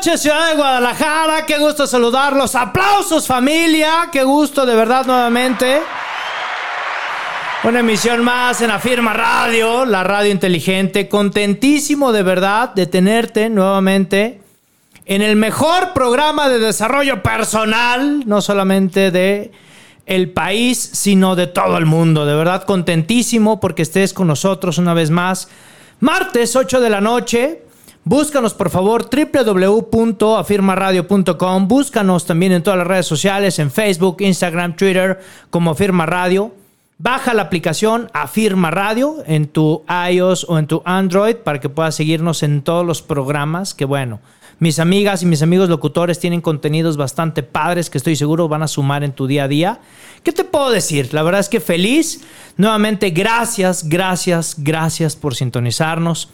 Noches, ciudad de Guadalajara. Qué gusto saludarlos. Aplausos, familia. Qué gusto, de verdad, nuevamente. Una emisión más en Afirma Radio, la radio inteligente. Contentísimo, de verdad, de tenerte nuevamente en el mejor programa de desarrollo personal, no solamente de el país, sino de todo el mundo. De verdad, contentísimo porque estés con nosotros una vez más. Martes, 8 de la noche. Búscanos por favor www.afirmaradio.com. Búscanos también en todas las redes sociales, en Facebook, Instagram, Twitter, como Afirma Radio. Baja la aplicación Afirma Radio en tu iOS o en tu Android para que puedas seguirnos en todos los programas. Que bueno, mis amigas y mis amigos locutores tienen contenidos bastante padres que estoy seguro van a sumar en tu día a día. ¿Qué te puedo decir? La verdad es que feliz. Nuevamente, gracias, gracias, gracias por sintonizarnos.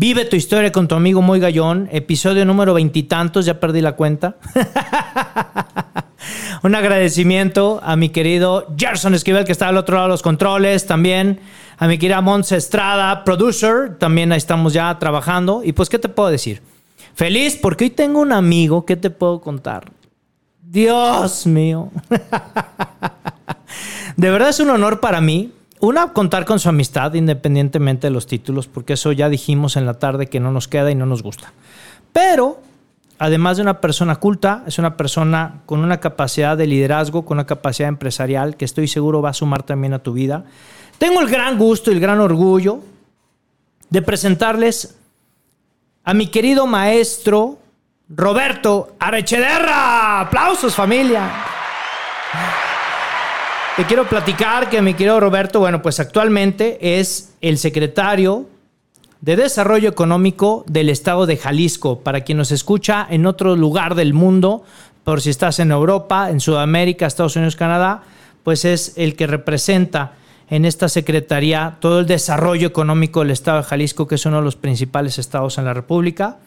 Vive tu historia con tu amigo Muy Gallón, episodio número veintitantos, ya perdí la cuenta. Un agradecimiento a mi querido Gerson Esquivel, que está al otro lado de los controles, también a mi querida Montse Estrada, producer, también ahí estamos ya trabajando. Y pues, ¿qué te puedo decir? Feliz porque hoy tengo un amigo, ¿qué te puedo contar? Dios mío. De verdad es un honor para mí una, contar con su amistad independientemente de los títulos, porque eso ya dijimos en la tarde que no nos queda y no nos gusta. Pero, además de una persona culta, es una persona con una capacidad de liderazgo, con una capacidad empresarial que estoy seguro va a sumar también a tu vida. Tengo el gran gusto y el gran orgullo de presentarles a mi querido maestro Roberto Arechederra. Aplausos familia. Te quiero platicar que mi querido Roberto, bueno, pues actualmente es el secretario de Desarrollo Económico del Estado de Jalisco. Para quien nos escucha en otro lugar del mundo, por si estás en Europa, en Sudamérica, Estados Unidos, Canadá, pues es el que representa en esta secretaría todo el desarrollo económico del Estado de Jalisco, que es uno de los principales estados en la República.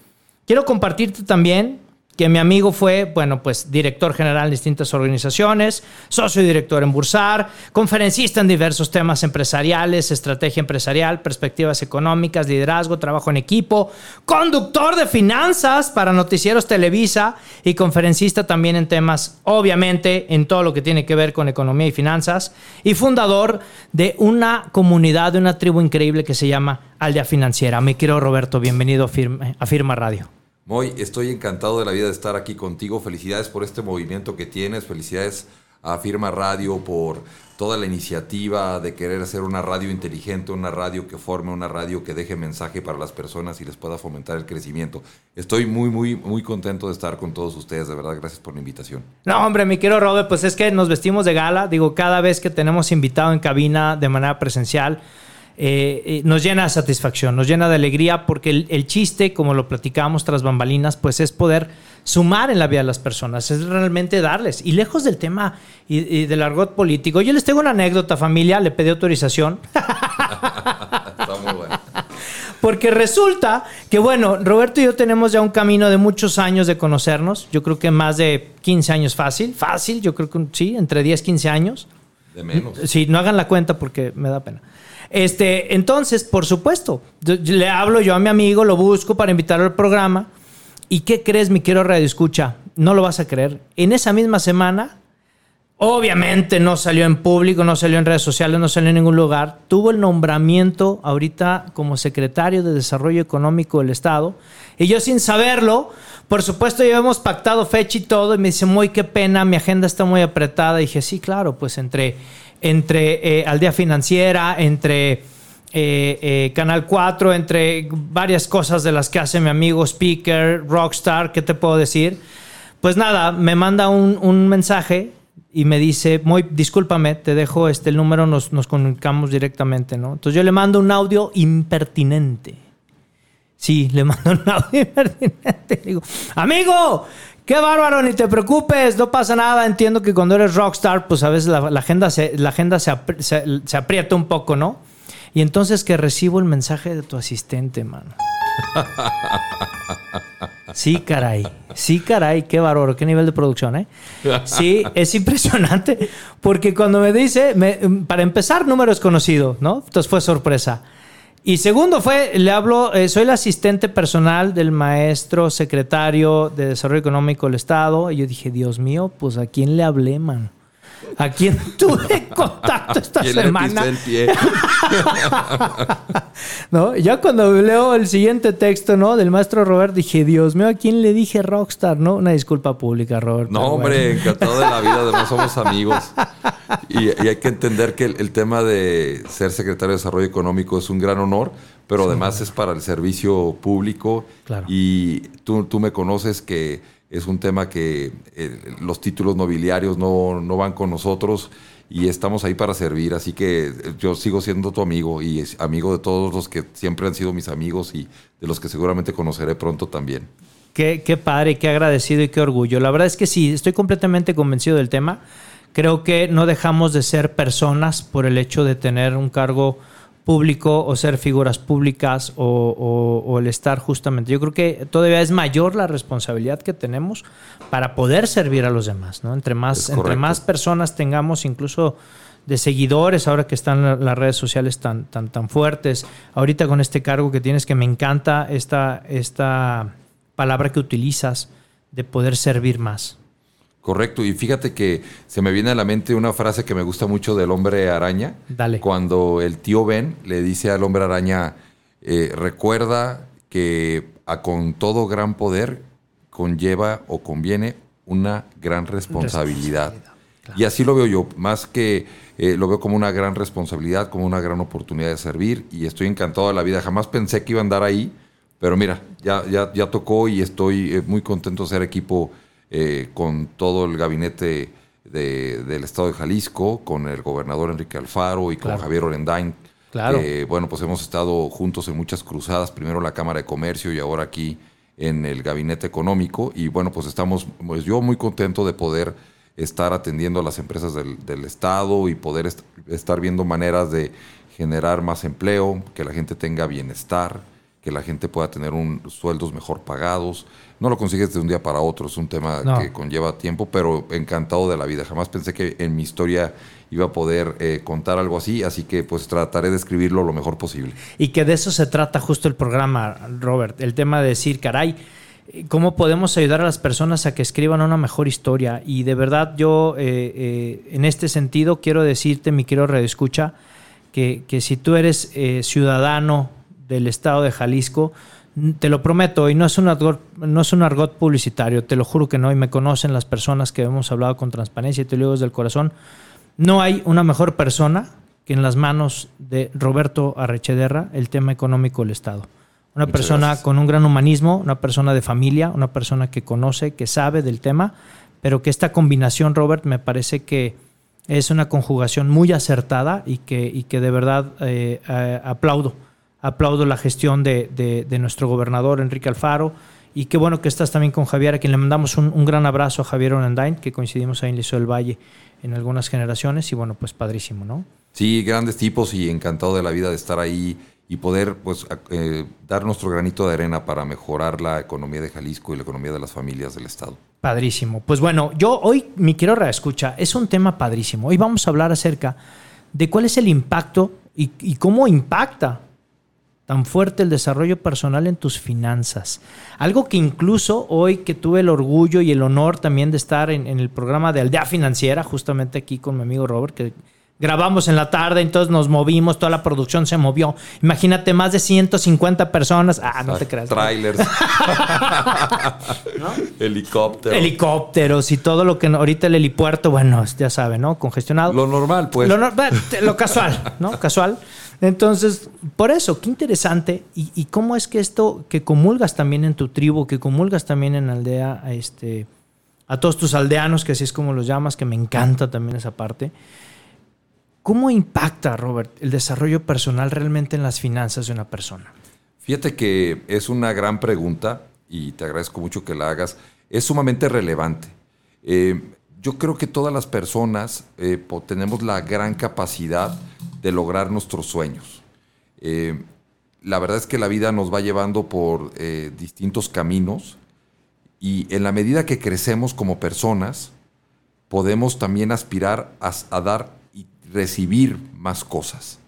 Quiero compartirte también que mi amigo fue, bueno, pues director general de distintas organizaciones, socio director en Bursar, conferencista en diversos temas empresariales, estrategia empresarial, perspectivas económicas, liderazgo, trabajo en equipo, conductor de finanzas para noticieros Televisa y conferencista también en temas, obviamente, en todo lo que tiene que ver con economía y finanzas, y fundador de una comunidad, de una tribu increíble que se llama Aldea Financiera. Me quiero Roberto, bienvenido a a Firma Radio. Moy, estoy encantado de la vida de estar aquí contigo. Felicidades por este movimiento que tienes. Felicidades a Firma Radio por toda la iniciativa de querer hacer una radio inteligente, una radio que forme, una radio que deje mensaje para las personas y les pueda fomentar el crecimiento. Estoy muy, muy, muy contento de estar con todos ustedes. De verdad, gracias por la invitación. No, hombre, mi querido Robert, pues es que nos vestimos de gala. Digo, cada vez que tenemos invitado en cabina de manera presencial, eh, eh, nos llena de satisfacción, nos llena de alegría, porque el, el, chiste, como lo platicábamos tras bambalinas, pues es poder sumar en la vida de las personas, es realmente darles. Y lejos del tema y, y del argot político, yo les tengo una anécdota, familia, le pedí autorización. Está muy bueno. Porque resulta que, bueno, Roberto y yo tenemos ya un camino de muchos años de conocernos. Yo creo que más de 15 años fácil. Fácil, yo creo que sí, entre 10, 15 años. De menos. Sí, no hagan la cuenta porque me da pena. Este, entonces, por supuesto, le hablo yo a mi amigo, lo busco para invitarlo al programa. ¿Y qué crees, mi quiero radio escucha? No lo vas a creer. En esa misma semana, obviamente no salió en público, no salió en redes sociales, no salió en ningún lugar. Tuvo el nombramiento ahorita como secretario de Desarrollo Económico del Estado. Y yo sin saberlo, por supuesto, ya hemos pactado fecha y todo. Y me dice, muy qué pena, mi agenda está muy apretada. Y dije, sí, claro, pues entre entre eh, Aldea Financiera, entre eh, eh, Canal 4, entre varias cosas de las que hace mi amigo Speaker, Rockstar, ¿qué te puedo decir? Pues nada, me manda un, un mensaje y me dice, muy, discúlpame, te dejo este el número, nos, nos comunicamos directamente, ¿no? Entonces yo le mando un audio impertinente. Sí, le mando un audio impertinente. Le digo, amigo, qué bárbaro, ni te preocupes, no pasa nada. Entiendo que cuando eres rockstar, pues a veces la, agenda, se, la agenda se, se, aprieta un poco, ¿no? Y entonces que recibo el mensaje de tu asistente, mano. Sí, caray. Sí, caray. Qué bárbaro. Qué nivel de producción, ¿eh? Sí, es impresionante. Porque cuando me dice, para empezar, número es conocido, ¿no? Entonces fue sorpresa. Y segundo fue, le hablo, eh, soy el asistente personal del maestro secretario de Desarrollo Económico del Estado. Y yo dije, Dios mío, pues a quién le hablé, man. ¿A quién tuve contacto esta semana? El pie? ¿No? Ya cuando leo el siguiente texto, ¿no? Del maestro Robert, dije, Dios mío, ¿a quién le dije rockstar? ¿No? Una disculpa pública, Robert. No, hombre, encantado de la vida, además somos amigos. Y, hay que entender que el, tema de ser secretario de Desarrollo Económico es un gran honor, pero además es para el servicio público. Claro. Y tú, tú me conoces que es un tema que eh, los títulos nobiliarios no, no, van con nosotros y estamos ahí para servir. Así que eh, yo sigo siendo tu amigo y amigo de todos los que siempre han sido mis amigos y de los que seguramente conoceré pronto también. Qué, qué padre, qué agradecido y qué orgullo. La verdad es que sí, estoy completamente convencido del tema. Creo que no dejamos de ser personas por el hecho de tener un cargo público o ser figuras públicas o, el estar justamente. Yo creo que todavía es mayor la responsabilidad que tenemos para poder servir a los demás, ¿no? Entre más, entre más personas tengamos, incluso de seguidores, ahora que están las redes sociales tan, tan, tan fuertes, ahorita con este cargo que tienes, que me encanta esta, esta palabra que utilizas de poder servir más. Correcto, y fíjate que se me viene a la mente una frase que me gusta mucho del hombre araña. Dale. Cuando el tío Ben le dice al hombre araña, eh, recuerda que a con todo gran poder conlleva o conviene una gran responsabilidad. Y así lo veo yo, más que eh, lo veo como una gran responsabilidad, como una gran oportunidad de servir y estoy encantado de la vida. Jamás pensé que iba a andar ahí, pero mira, ya, ya, ya tocó y estoy eh, muy contento de ser equipo eh, con todo el gabinete del Estado de Jalisco, con el gobernador Enrique Alfaro y con Javier Orendain. Claro. bueno, pues hemos estado juntos en muchas cruzadas, primero en la Cámara de Comercio y ahora aquí en el Gabinete Económico. Y bueno, pues estamos, pues yo muy contento de poder estar atendiendo a las empresas del, del Estado y poder estar viendo maneras de generar más empleo, que la gente tenga bienestar, que la gente pueda tener un, sueldos mejor pagados. No lo consigues de un día para otro, es un tema que conlleva tiempo, pero encantado de la vida. Jamás pensé que en mi historia iba a poder eh, contar algo así, así que pues trataré de escribirlo lo mejor posible. Y que de eso se trata justo el programa, Robert, el tema de decir, caray, ¿cómo podemos ayudar a las personas a que escriban una mejor historia? Y de verdad yo, eh, eh, en este sentido, quiero decirte, mi querido Radio Escucha, que, que si tú eres ciudadano, del estado de Jalisco. Te lo prometo, y no es, un argot, no es un argot publicitario, te lo juro que no, y me conocen las personas que hemos hablado con transparencia y te lo digo desde el corazón. No hay una mejor persona que en las manos de Roberto Arrechederra el tema económico del Estado. Una persona con un gran humanismo, una persona de familia, una persona que conoce, que sabe del tema, pero que esta combinación, Robert, me parece que es una conjugación muy acertada y que, y que de verdad eh, eh, aplaudo aplaudo la gestión de, nuestro gobernador Enrique Alfaro. Y qué bueno que estás también con Javier, a quien le mandamos un, gran abrazo a Javier Onandain, que coincidimos ahí en Liceo del Valle en algunas generaciones. Y bueno, pues padrísimo, ¿no? Sí, grandes tipos y encantado de la vida de estar ahí y poder pues eh, dar nuestro granito de arena para mejorar la economía de Jalisco y la economía de las familias del Estado. Padrísimo. Pues bueno, yo hoy, mi quiero reescucha, es un tema padrísimo. Hoy vamos a hablar acerca de cuál es el impacto y, y cómo impacta tan fuerte el desarrollo personal en tus finanzas. Algo que incluso hoy que tuve el orgullo y el honor también de estar en, el programa de Aldea Financiera, justamente aquí con mi amigo Robert, que grabamos en la tarde, entonces nos movimos, toda la producción se movió. Imagínate, más de 150 personas. Ah, no te creas. Trailers. Helicópteros. Helicópteros y todo lo que ahorita el helipuerto, bueno, ya sabe, ¿no? Congestionado. Lo normal, pues. Lo, lo casual, ¿no? Casual. Entonces, por eso, qué interesante. Y, cómo es que esto, que comulgas también en tu tribu, que comulgas también en aldea, a, este, a todos tus aldeanos, que así es como los llamas, que me encanta también esa parte. ¿Cómo impacta, Robert, el desarrollo personal realmente en las finanzas de una persona? Fíjate que es una gran pregunta y te agradezco mucho que la hagas. Es sumamente relevante. Eh, yo creo que todas las personas eh, tenemos la gran capacidad de lograr nuestros sueños. Eh, la verdad es que la vida nos va llevando por distintos caminos y en la medida que crecemos como personas, podemos también aspirar a dar y recibir más cosas.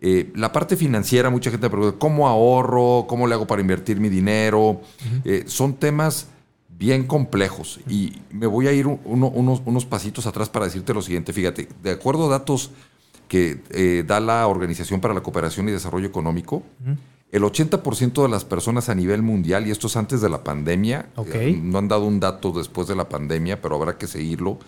Eh, la parte financiera, mucha gente me pregunta, ¿cómo ahorro? ¿Cómo le hago para invertir mi dinero? Eh, son temas bien complejos y me voy a ir unos, unos, pasitos atrás para decirte lo siguiente. Fíjate, de acuerdo a datos que eh, da la Organización para la Cooperación y Desarrollo Económico, el 80% de las personas a nivel mundial, y esto es antes de la pandemia, no han dado un dato después de la pandemia, pero habrá que seguirlo,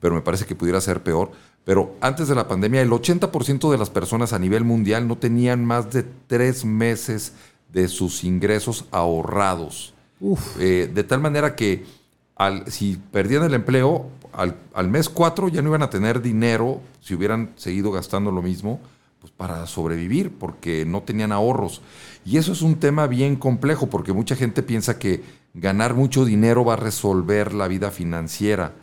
pero me parece que pudiera ser peor. Pero antes de la pandemia, el 80% de las personas a nivel mundial no tenían más de tres meses de sus ingresos ahorrados. Eh, de tal manera que al, si perdían el empleo, al, mes cuatro ya no iban a tener dinero si hubieran seguido gastando lo mismo pues para sobrevivir, porque no tenían ahorros. Y eso es un tema bien complejo, porque mucha gente piensa que ganar mucho dinero va a resolver la vida financiera.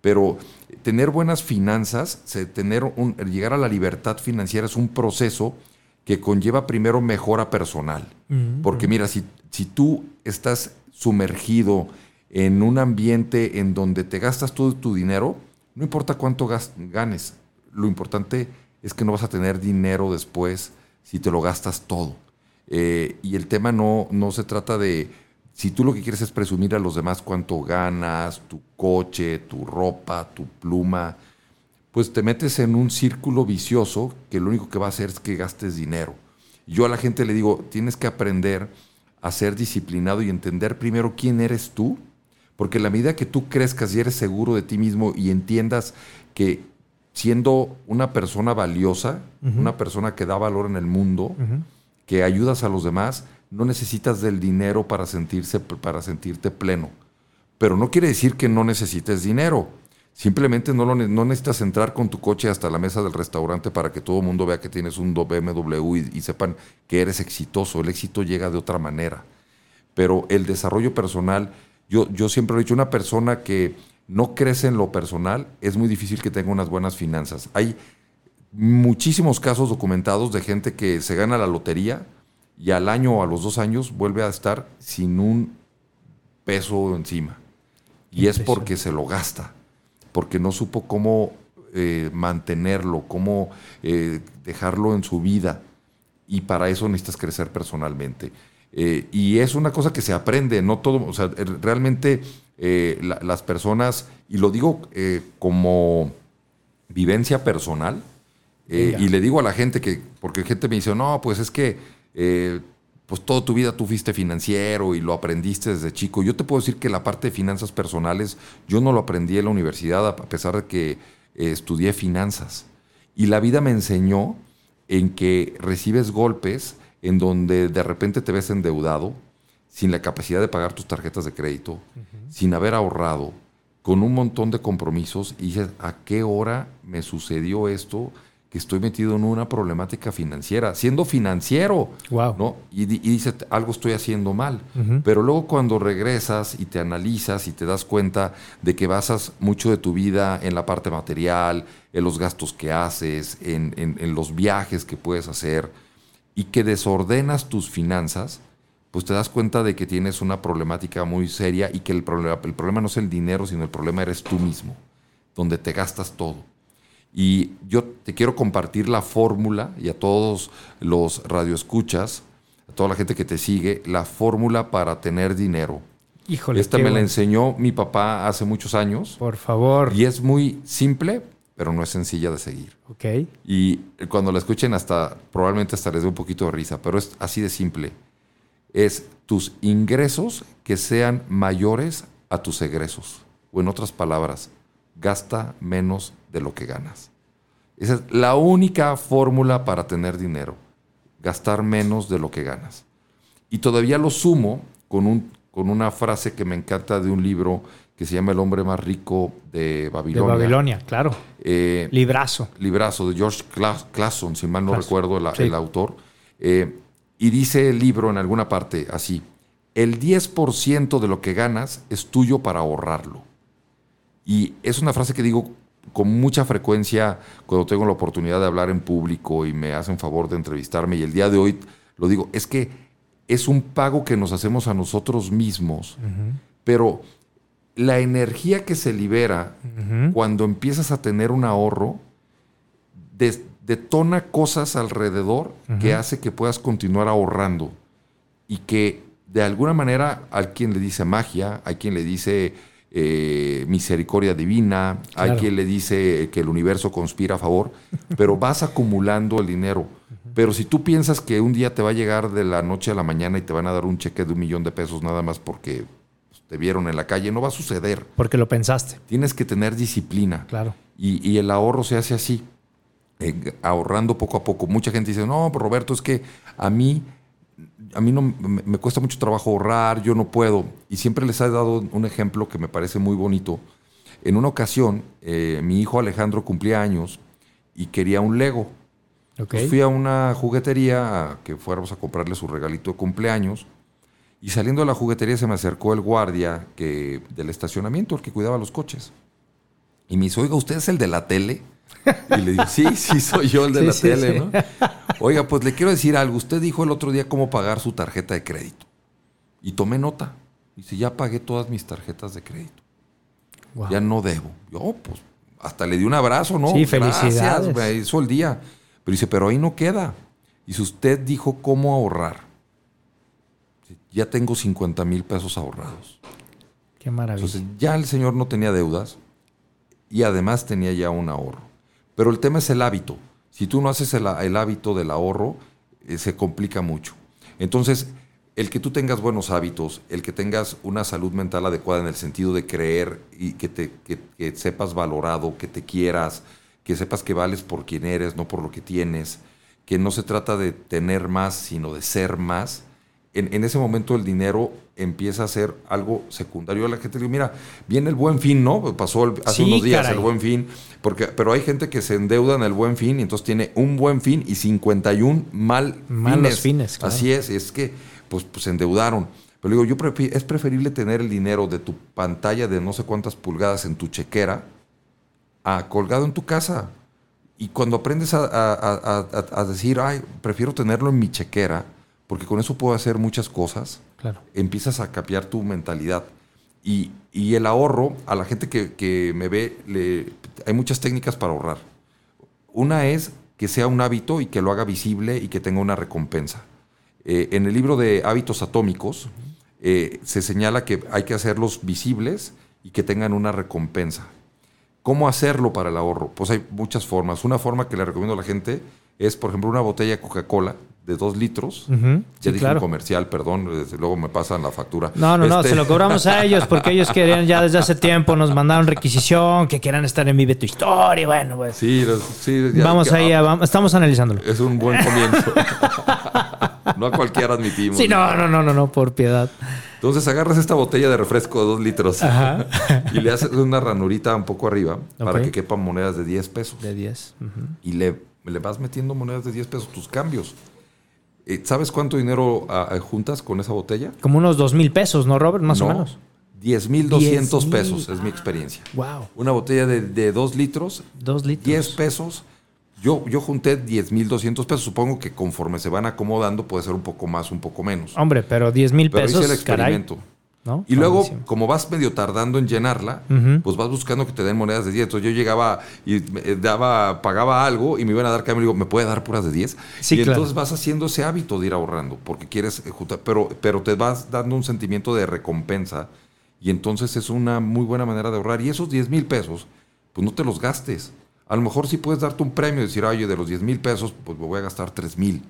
Pero tener buenas finanzas, tener un, llegar a la libertad financiera es un proceso que conlleva primero mejora personal. Mm, Porque mira, si, si tú estás sumergido en un ambiente en donde te gastas todo tu dinero, no importa cuánto ganes, lo importante es que no vas a tener dinero después si te lo gastas todo. Eh, y el tema no, no se trata de si tú lo que quieres es presumir a los demás cuánto ganas, tu coche, tu ropa, tu pluma, pues te metes en un círculo vicioso que lo único que va a hacer es que gastes dinero. Yo a la gente le digo, tienes que aprender a ser disciplinado y entender primero quién eres tú, porque en la medida que tú crezcas y eres seguro de ti mismo y entiendas que siendo una persona valiosa, una persona que da valor en el mundo, que ayudas a los demás, no necesitas del dinero para, sentirse, para sentirte pleno. Pero no quiere decir que no necesites dinero. Simplemente no, lo, no necesitas entrar con tu coche hasta la mesa del restaurante para que todo el mundo vea que tienes un BMW y, sepan que eres exitoso. El éxito llega de otra manera. Pero el desarrollo personal, yo, yo siempre he dicho, una persona que no crece en lo personal, es muy difícil que tenga unas buenas finanzas. Hay muchísimos casos documentados de gente que se gana la lotería, y al año o a los dos años vuelve a estar sin un peso encima. Y es porque se lo gasta, porque no supo cómo eh, mantenerlo, cómo eh, dejarlo en su vida. Y para eso necesitas crecer personalmente. Eh, y es una cosa que se aprende, no todo, o sea, realmente las personas, y lo digo como vivencia personal, y le digo a la gente que, porque gente me dice, no, pues es que eh, pues toda tu vida tú fuiste financiero y lo aprendiste desde chico. Yo te puedo decir que la parte de finanzas personales yo no lo aprendí en la universidad a pesar de que eh, estudié finanzas. Y la vida me enseñó en que recibes golpes en donde de repente te ves endeudado, sin la capacidad de pagar tus tarjetas de crédito, sin haber ahorrado, con un montón de compromisos y dices, ¿a qué hora me sucedió esto? Que estoy metido en una problemática financiera, siendo financiero, ¿no? Y, y dice, algo estoy haciendo mal. Pero luego cuando regresas y te analizas y te das cuenta de que basas mucho de tu vida en la parte material, en los gastos que haces, en, en, los viajes que puedes hacer, y que desordenas tus finanzas, pues te das cuenta de que tienes una problemática muy seria y que el problema, el problema no es el dinero, sino el problema eres tú mismo, donde te gastas todo. Y yo te quiero compartir la fórmula y a todos los radioescuchas, a toda la gente que te sigue, la fórmula para tener dinero. Híjole. Esta me la enseñó mi papá hace muchos años. Por favor. Y es muy simple, pero no es sencilla de seguir. Ok. Y cuando la escuchen hasta, probablemente hasta les dé un poquito de risa, pero es así de simple. Es tus ingresos que sean mayores a tus egresos. O en otras palabras, gasta menos de lo que ganas. Esa es la única fórmula para tener dinero, gastar menos de lo que ganas. Y todavía lo sumo con, un, con una frase que me encanta de un libro que se llama El hombre más rico de Babilonia. De Babilonia, claro. Eh, librazo. Librazo de George Clason, si mal no recuerdo el, autor. Eh, Y dice el libro en alguna parte así, el 10% de lo que ganas es tuyo para ahorrarlo. Y es una frase que digo con mucha frecuencia cuando tengo la oportunidad de hablar en público y me hacen favor de entrevistarme. Y el día de hoy lo digo, es que es un pago que nos hacemos a nosotros mismos, pero la energía que se libera cuando empiezas a tener un ahorro detona cosas alrededor que hace que puedas continuar ahorrando y que de alguna manera hay quien le dice magia, hay quien le dice eh, misericordia divina, hay quien le dice que el universo conspira a favor, pero vas acumulando el dinero. Pero si tú piensas que un día te va a llegar de la noche a la mañana y te van a dar un cheque de un millón de pesos nada más porque te vieron en la calle, no va a suceder. Porque lo pensaste. Tienes que tener disciplina. Claro. Y, y el ahorro se hace así, eh, ahorrando poco a poco. Mucha gente dice, no, pero Roberto, es que a mí a mí no me, cuesta mucho trabajo ahorrar, yo no puedo. Y siempre les he dado un ejemplo que me parece muy bonito. En una ocasión, eh, mi hijo Alejandro cumplía años y quería un Lego. fui a una juguetería a que fuéramos a comprarle su regalito de cumpleaños. Y saliendo de la juguetería se me acercó el guardia que, del estacionamiento, el que cuidaba los coches. Y me dice, oiga, ¿usted es el de la tele? Y le digo, sí, sí, soy yo el de la tele, ¿no? Oiga, pues le quiero decir algo. Usted dijo el otro día cómo pagar su tarjeta de crédito. Y tomé nota. Dice, ya pagué todas mis tarjetas de crédito. Ya no debo. Yo, pues, hasta le di un abrazo, ¿no? Sí, felicidades. me hizo el día. Pero dice, pero ahí no queda. Y si usted dijo cómo ahorrar, ya tengo 50 mil pesos ahorrados. Qué maravilla. Entonces, ya el señor no tenía deudas y además tenía ya un ahorro. Pero el tema es el hábito. Si tú no haces el, hábito del ahorro, eh, se complica mucho. Entonces, el que tú tengas buenos hábitos, el que tengas una salud mental adecuada en el sentido de creer y que, te, que, sepas valorado, que te quieras, que sepas que vales por quien eres, no por lo que tienes, que no se trata de tener más, sino de ser más, en, ese momento el dinero empieza a ser algo secundario. A la gente digo, mira, viene el buen fin, ¿no? Pasó hace unos días el buen fin, porque, pero hay gente que se endeuda en el buen fin y entonces tiene un buen fin y 51 mal Malos fines. Así es, es que pues, pues se endeudaron. Pero digo, yo es preferible tener el dinero de tu pantalla de no sé cuántas pulgadas en tu chequera a colgado en tu casa. Y cuando aprendes a decir, ay, prefiero tenerlo en mi chequera, porque con eso puedo hacer muchas cosas. Claro. Empiezas a capear tu mentalidad. Y, el ahorro, a la gente que, me ve, le, hay muchas técnicas para ahorrar. Una es que sea un hábito y que lo haga visible y que tenga una recompensa. Eh, en el libro de hábitos atómicos eh, se señala que hay que hacerlos visibles y que tengan una recompensa. ¿Cómo hacerlo para el ahorro? Pues hay muchas formas. Una forma que le recomiendo a la gente es, por ejemplo, una botella de Coca-Cola de dos litros. Ya dije un comercial, perdón, desde luego me pasan la factura. No, no, no, este se lo cobramos a ellos porque ellos querían ya desde hace tiempo, nos mandaron requisición, que quieran estar en Vive tu Historia, bueno, pues. Sí, sí. vamos ahí, estamos analizándolo. Es un buen comienzo. no a cualquiera admitimos. Sí, no, no, no, no, no, por piedad. Entonces agarras esta botella de refresco de dos litros y le haces una ranurita un poco arriba para que quepan monedas de 10 pesos. De 10. Y le, le vas metiendo monedas de 10 pesos, tus cambios. ¿Sabes cuánto dinero ah, ah, juntas con esa botella? Como unos dos mil pesos, ¿no, Robert? Más o menos. 10 mil 200 pesos es mi experiencia. Wow. Una botella de, de dos litros. Dos litros. 10 pesos. Yo, yo junté 10 mil 200 pesos. Supongo que conforme se van acomodando puede ser un poco más, un poco menos. Hombre, pero 10 mil pesos. Pero hice el experimento. Y luego, como vas medio tardando en llenarla, pues vas buscando que te den monedas de 10. Entonces yo llegaba y daba, pagaba algo y me iban a dar cambio. Y digo, ¿me puede dar puras de 10? Sí, y entonces vas haciendo ese hábito de ir ahorrando, porque quieres juntar, pero, pero te vas dando un sentimiento de recompensa. Y entonces es una muy buena manera de ahorrar. Y esos 10 mil pesos, pues no te los gastes. A lo mejor sí puedes darte un premio y decir, oye, de los 10 mil pesos, pues me voy a gastar 3 mil.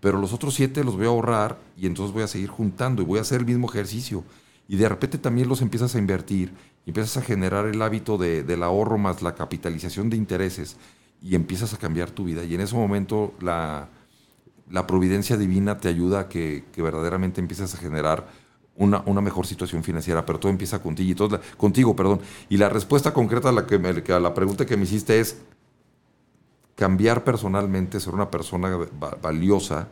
Pero los otros 7 los voy a ahorrar y entonces voy a seguir juntando y voy a hacer el mismo ejercicio y de repente también los empiezas a invertir, empiezas a generar el hábito de, del ahorro más la capitalización de intereses y empiezas a cambiar tu vida. Y en ese momento la, la providencia divina te ayuda a que, verdaderamente empieces a generar una, una, mejor situación financiera, pero todo empieza contigo, y todo, contigo. Perdón. Y la respuesta concreta la, que a la pregunta que me hiciste es, cambiar personalmente, ser una persona valiosa,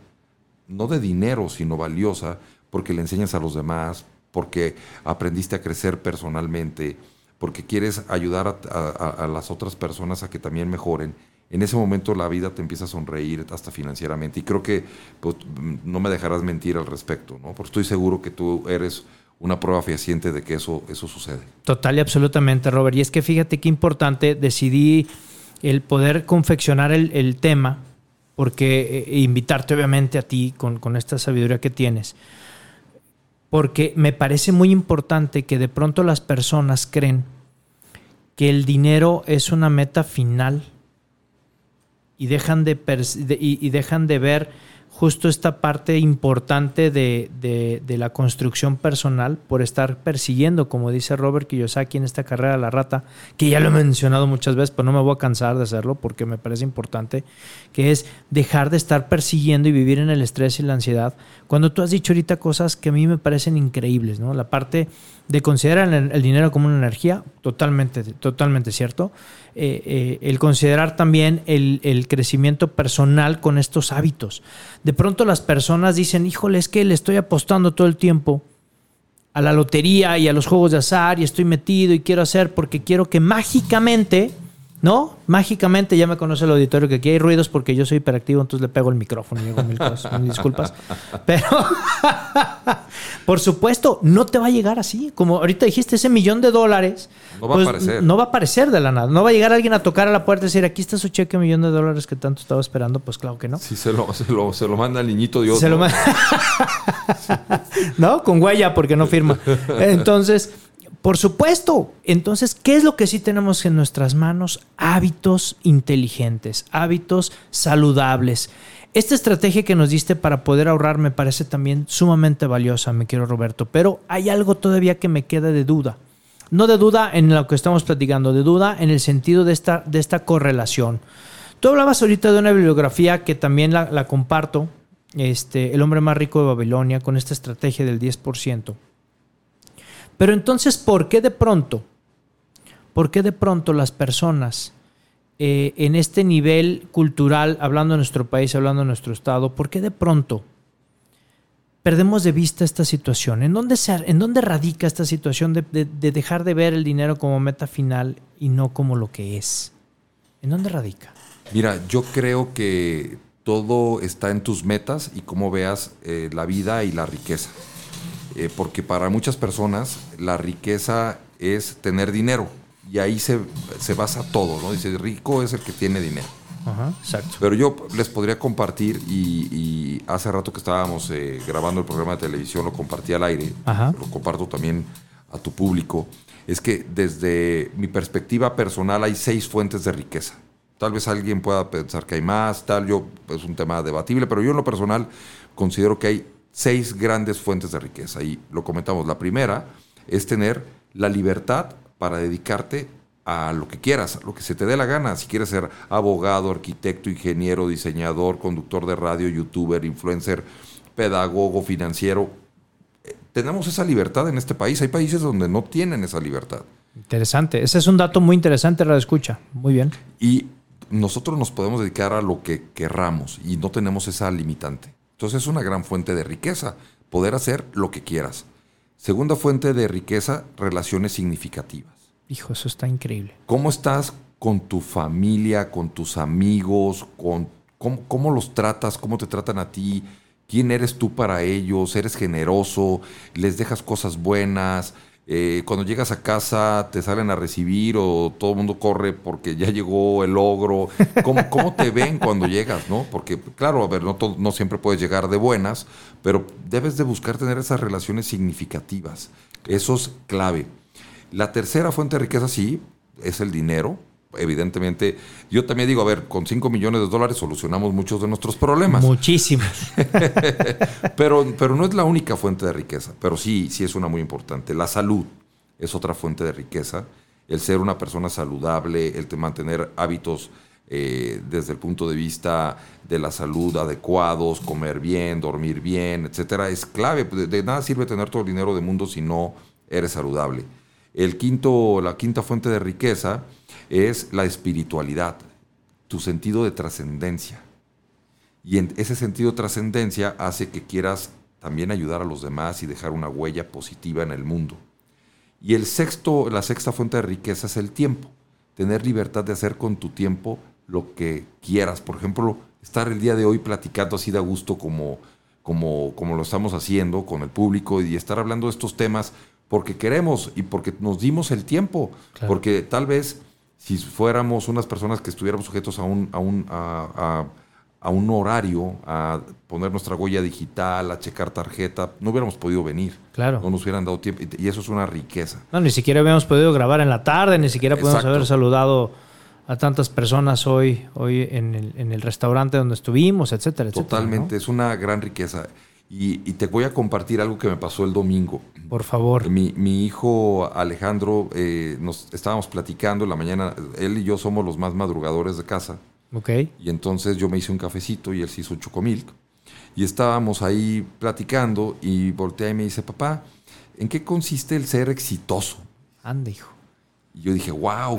no de dinero, sino valiosa, porque le enseñas a los demás, porque aprendiste a crecer personalmente, porque quieres ayudar a, las otras personas a que también mejoren, en ese momento la vida te empieza a sonreír hasta financieramente. Y creo que pues, no me dejarás mentir al respecto, ¿no? Porque estoy seguro que tú eres una prueba fehaciente de que eso, eso sucede. Total y absolutamente, Robert. Y es que fíjate qué importante decidí el poder confeccionar el, tema, porque eh, invitarte obviamente a ti con, con esta sabiduría que tienes porque me parece muy importante que de pronto las personas creen que el dinero es una meta final y dejan de, y dejan de ver justo esta parte importante de, la construcción personal por estar persiguiendo, como dice Robert Kiyosaki en esta carrera de la rata, que ya lo he mencionado muchas veces, pero no me voy a cansar de hacerlo porque me parece importante, que es dejar de estar persiguiendo y vivir en el estrés y la ansiedad. Cuando tú has dicho ahorita cosas que a mí me parecen increíbles, ¿no? La parte de considerar el, dinero como una energía, totalmente, totalmente cierto. Eh, eh, el considerar también el, el, crecimiento personal con estos hábitos. De pronto las personas dicen, híjole, es que le estoy apostando todo el tiempo a la lotería y a los juegos de azar y estoy metido y quiero hacer porque quiero que mágicamente ¿no? Mágicamente ya me conoce el auditorio que aquí hay ruidos porque yo soy hiperactivo, entonces le pego el micrófono y digo mil cosas, mil disculpas. Pero, por supuesto, no te va a llegar así. Como ahorita dijiste, ese millón de dólares. No va a pues, aparecer. No va a aparecer de la nada. No va a llegar alguien a tocar a la puerta y decir, aquí está su cheque, millón de dólares que tanto estaba esperando. Pues claro que no. Sí, se lo, se lo, manda el niñito Dios. Se lo manda. ¿No? Con huella porque no firma. Entonces por supuesto. Entonces, ¿qué es lo que sí tenemos en nuestras manos? Hábitos inteligentes, hábitos saludables. Esta estrategia que nos diste para poder ahorrar me parece también sumamente valiosa, me quiero Roberto, pero hay algo todavía que me queda de duda. No de duda en lo que estamos platicando, de duda en el sentido de esta, de esta correlación. Tú hablabas ahorita de una bibliografía que también la, comparto, este, El hombre más rico de Babilonia, con esta estrategia del 10%. Pero entonces, ¿por qué de pronto? ¿Por qué de pronto las personas eh, en este nivel cultural, hablando de nuestro país, hablando de nuestro estado, ¿por qué de pronto perdemos de vista esta situación? ¿En dónde, se, en dónde radica esta situación de, de dejar de ver el dinero como meta final y no como lo que es? ¿En dónde radica? Mira, yo creo que todo está en tus metas y cómo veas eh, la vida y la riqueza. Eh, porque para muchas personas la riqueza es tener dinero y ahí se, basa todo, ¿no? Dice, rico es el que tiene dinero. Ajá, exacto. Pero yo les podría compartir, y, hace rato que estábamos eh, grabando el programa de televisión, lo compartí al aire, lo comparto también a tu público, es que desde mi perspectiva personal hay seis fuentes de riqueza. Tal vez alguien pueda pensar que hay más, tal, yo es un tema debatible, pero yo en lo personal considero que hay seis grandes fuentes de riqueza. Y lo comentamos, la primera es tener la libertad para dedicarte a lo que quieras, a lo que se te dé la gana. Si quieres ser abogado, arquitecto, ingeniero, diseñador, conductor de radio, youtuber, influencer, pedagogo, financiero, eh, tenemos esa libertad en este país. Hay países donde no tienen esa libertad. Interesante. Ese es un dato muy interesante, Radio Escucha. Muy bien. Y nosotros nos podemos dedicar a lo que querramos y no tenemos esa limitante. Entonces es una gran fuente de riqueza, poder hacer lo que quieras. Segunda fuente de riqueza, relaciones significativas. Hijo, eso está increíble. ¿Cómo estás con tu familia, con tus amigos, con cómo, cómo los tratas, cómo te tratan a ti? ¿Quién eres tú para ellos? ¿Eres generoso? ¿Les dejas cosas buenas? Eh, cuando llegas a casa te salen a recibir o todo el mundo corre porque ya llegó el ogro. ¿Cómo, cómo te ven cuando llegas? ¿no? Porque, claro, a ver, no, no siempre puedes llegar de buenas, pero debes de buscar tener esas relaciones significativas. Eso es clave. La tercera fuente de riqueza, sí, es el dinero evidentemente, yo también digo, a ver, con 5 millones de dólares solucionamos muchos de nuestros problemas. Muchísimos. pero, pero no es la única fuente de riqueza, pero sí, sí es una muy importante. La salud es otra fuente de riqueza. El ser una persona saludable, el mantener hábitos eh, desde el punto de vista de la salud adecuados, comer bien, dormir bien, etcétera, es clave. De, nada sirve tener todo el dinero del mundo si no eres saludable. El quinto, la quinta fuente de riqueza es la espiritualidad, tu sentido de trascendencia. Y ese sentido trascendencia hace que quieras también ayudar a los demás y dejar una huella positiva en el mundo. Y el sexto, la sexta fuente de riqueza es el tiempo. Tener libertad de hacer con tu tiempo lo que quieras. Por ejemplo, estar el día de hoy platicando así de gusto como, como, como lo estamos haciendo con el público y estar hablando de estos temas porque queremos y porque nos dimos el tiempo. Porque tal vez si fuéramos unas personas que estuviéramos sujetos a un, a un, a, a, un horario, a poner nuestra huella digital, a checar tarjeta, no hubiéramos podido venir. Claro. No nos hubieran dado tiempo. Y eso es una riqueza. No, ni siquiera hubiéramos podido grabar en la tarde, ni siquiera podemos haber saludado a tantas personas hoy, hoy en, el, en el restaurante donde estuvimos, etcétera, etcétera. Totalmente, es una gran riqueza. Y, te voy a compartir algo que me pasó el domingo. Por favor. Mi, mi hijo Alejandro, eh, nos estábamos platicando en la mañana, él y yo somos los más madrugadores de casa. Ok. Y entonces yo me hice un cafecito y él se hizo un chocomilk. Y estábamos ahí platicando y voltea y me dice, papá, ¿en qué consiste el ser exitoso? Anda, hijo. Y yo dije, wow,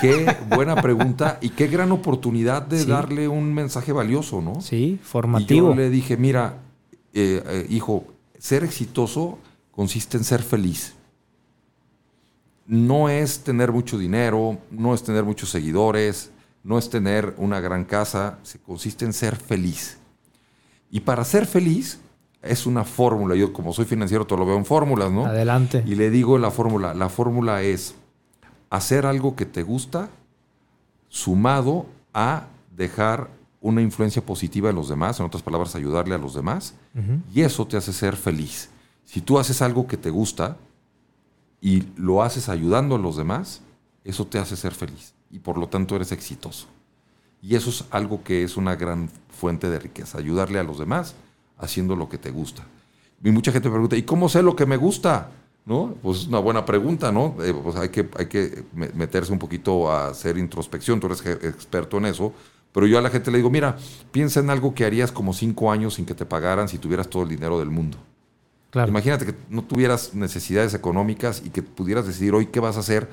qué buena pregunta y qué gran oportunidad de darle un mensaje valioso, ¿no? Sí, formativo. Y yo le dije, mira, eh, eh, hijo, ser exitoso consiste en ser feliz. No es tener mucho dinero, no es tener muchos seguidores, no es tener una gran casa, se consiste en ser feliz. Y para ser feliz es una fórmula. Yo como soy financiero todo lo veo en fórmulas, ¿no? Adelante. Y le digo la fórmula, la fórmula es hacer algo que te gusta sumado a dejar una influencia positiva en los demás, en otras palabras, ayudarle a los demás, y eso te hace ser feliz. Si tú haces algo que te gusta y lo haces ayudando a los demás, eso te hace ser feliz y por lo tanto eres exitoso. Y eso es algo que es una gran fuente de riqueza, ayudarle a los demás haciendo lo que te gusta. Y mucha gente me pregunta, ¿y cómo sé lo que me gusta? ¿No? Pues es una buena pregunta, ¿no? Eh, pues hay que, hay que meterse un poquito a hacer introspección, tú eres experto en eso, pero yo a la gente le digo, mira, piensa en algo que harías como cinco años sin que te pagaran si tuvieras todo el dinero del mundo. Claro. Imagínate que no tuvieras necesidades económicas y que pudieras decidir hoy qué vas a hacer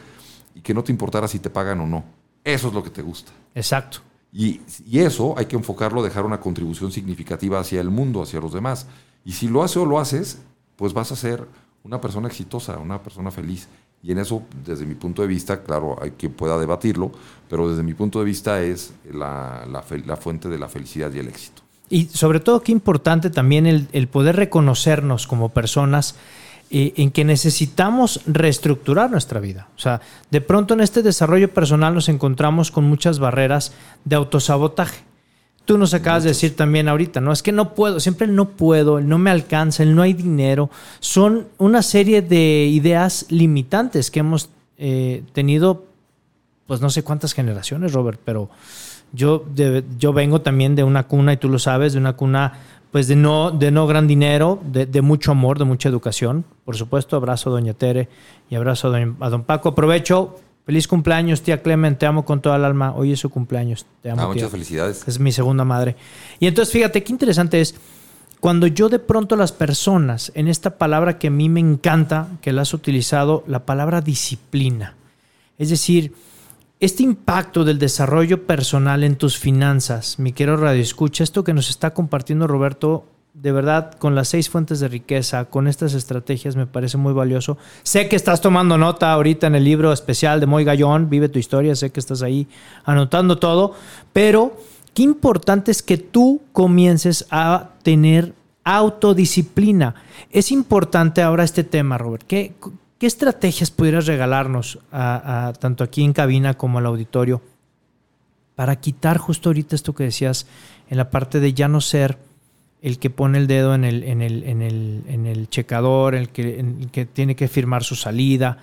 y que no te importara si te pagan o no. Eso es lo que te gusta. Exacto. Y, y eso hay que enfocarlo, dejar una contribución significativa hacia el mundo, hacia los demás. Y si lo haces o lo haces, pues vas a ser una persona exitosa, una persona feliz. Y en eso, desde mi punto de vista, claro, hay quien pueda debatirlo, pero desde mi punto de vista es la, la, fuente de la felicidad y el éxito. Y sobre todo, qué importante también el, poder reconocernos como personas eh, en que necesitamos reestructurar nuestra vida. O sea, de pronto en este desarrollo personal nos encontramos con muchas barreras de autosabotaje. Tú nos acabas de decir también ahorita, ¿no? Es que no puedo, siempre el no puedo, el no me alcanza, el no hay dinero. Son una serie de ideas limitantes que hemos eh, tenido, pues no sé cuántas generaciones, Robert, pero yo, yo vengo también de una cuna, y tú lo sabes, de una cuna pues de no, de no gran dinero, de, de, mucho amor, de mucha educación. Por supuesto, abrazo a Doña Tere y abrazo a Don Paco. Aprovecho Feliz cumpleaños, tía Clemen, te amo con toda el alma. Hoy es su cumpleaños. Te amo. Ah, muchas felicidades. Es mi segunda madre. Y entonces, fíjate, qué interesante es cuando yo de pronto las personas, en esta palabra que a mí me encanta, que la has utilizado, la palabra disciplina. Es decir, este impacto del desarrollo personal en tus finanzas, mi querido Radio Escucha, esto que nos está compartiendo Roberto de verdad, con las seis fuentes de riqueza, con estas estrategias, me parece muy valioso. Sé que estás tomando nota ahorita en el libro especial de Moy Gallón, Vive tu historia, sé que estás ahí anotando todo, pero qué importante es que tú comiences a tener autodisciplina. Es importante ahora este tema, Robert. ¿Qué, estrategias pudieras regalarnos a, tanto aquí en cabina como al auditorio para quitar justo ahorita esto que decías en la parte de ya no ser el que pone el dedo en el, en el, en el, en el checador, el que, el que tiene que firmar su salida.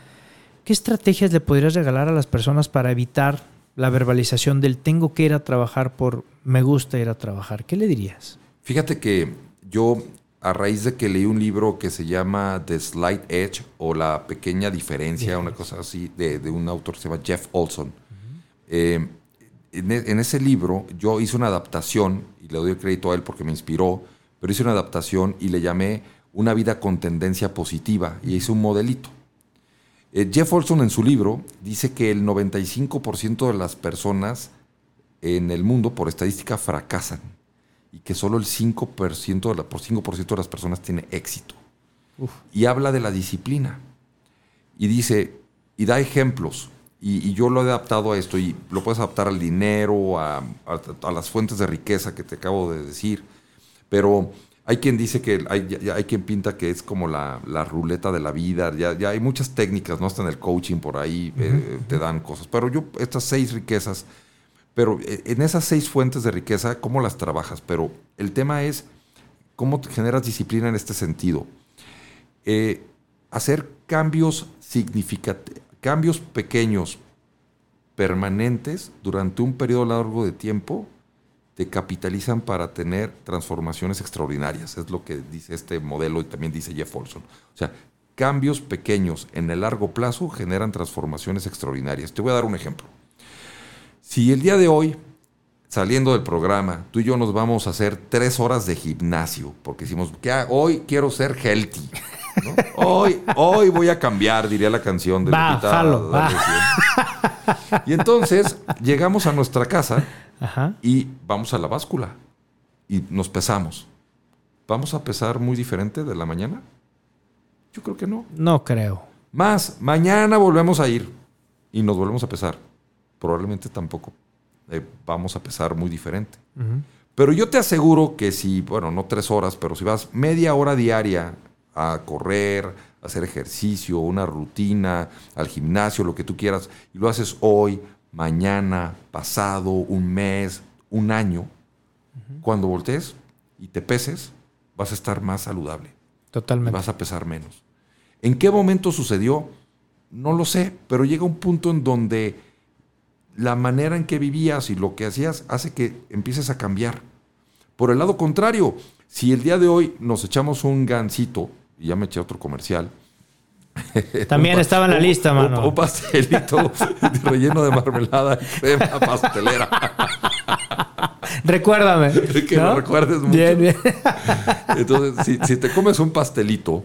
¿Qué estrategias le podrías regalar a las personas para evitar la verbalización del tengo que ir a trabajar por me gusta ir a trabajar? ¿Qué le dirías? Fíjate que yo, a raíz de que leí un libro que se llama The Slight Edge o La Pequeña Diferencia, una cosa así, de, un autor que se llama Jeff Olson. Eh, en, en, ese libro yo hice una adaptación y le doy el crédito a él porque me inspiró, pero hice una adaptación y le llamé Una vida con tendencia positiva y hice un modelito. Eh, Jeff Olson en su libro dice que el 95% de las personas en el mundo, por estadística, fracasan. y que solo el 5% de, la, por 5 de las personas tiene éxito. Y habla de la disciplina. Y dice, y da ejemplos. Y, yo lo he adaptado a esto y lo puedes adaptar al dinero, a, las fuentes de riqueza que te acabo de decir. Pero hay quien dice que, hay, hay quien pinta que es como la, ruleta de la vida. Ya, ya, hay muchas técnicas, ¿no? Está en el coaching por ahí, eh, te dan cosas. Pero yo, estas seis riquezas, pero eh, en esas seis fuentes de riqueza, ¿cómo las trabajas? Pero el tema es cómo te generas disciplina en este sentido. Eh, hacer cambios significativos, cambios pequeños, permanentes, durante un periodo largo de tiempo, te capitalizan para tener transformaciones extraordinarias. Es lo que dice este modelo y también dice Jeff Olson. O sea, cambios pequeños en el largo plazo generan transformaciones extraordinarias. Te voy a dar un ejemplo. Si el día de hoy, saliendo del programa, tú y yo nos vamos a hacer tres horas de gimnasio, porque decimos que hoy quiero ser healthy. Hoy, hoy voy a cambiar, diría la canción de va, va. Y entonces llegamos a nuestra casa y vamos a la báscula y nos pesamos. ¿Vamos a pesar muy diferente de la mañana? Yo creo que no. No creo. Más, mañana volvemos a ir y nos volvemos a pesar. Probablemente tampoco eh, vamos a pesar muy diferente. Pero yo te aseguro que si, bueno, no tres horas, pero si vas media hora diaria a correr, a hacer ejercicio, una rutina, al gimnasio, lo que tú quieras, y lo haces hoy, mañana, pasado, un mes, un año, cuando voltees y te peses, vas a estar más saludable. Totalmente. Vas a pesar menos. ¿En qué momento sucedió? No lo sé, pero llega un punto en donde la manera en que vivías y lo que hacías hace que empieces a cambiar. Por el lado contrario, si el día de hoy nos echamos un gancito, y ya me eché otro comercial, También estaba en la lista, mano. Un, pastelito relleno de marmelada y crema pastelera. Recuérdame. Que lo recuerdes mucho. Bien, bien. Entonces, si, si te comes un pastelito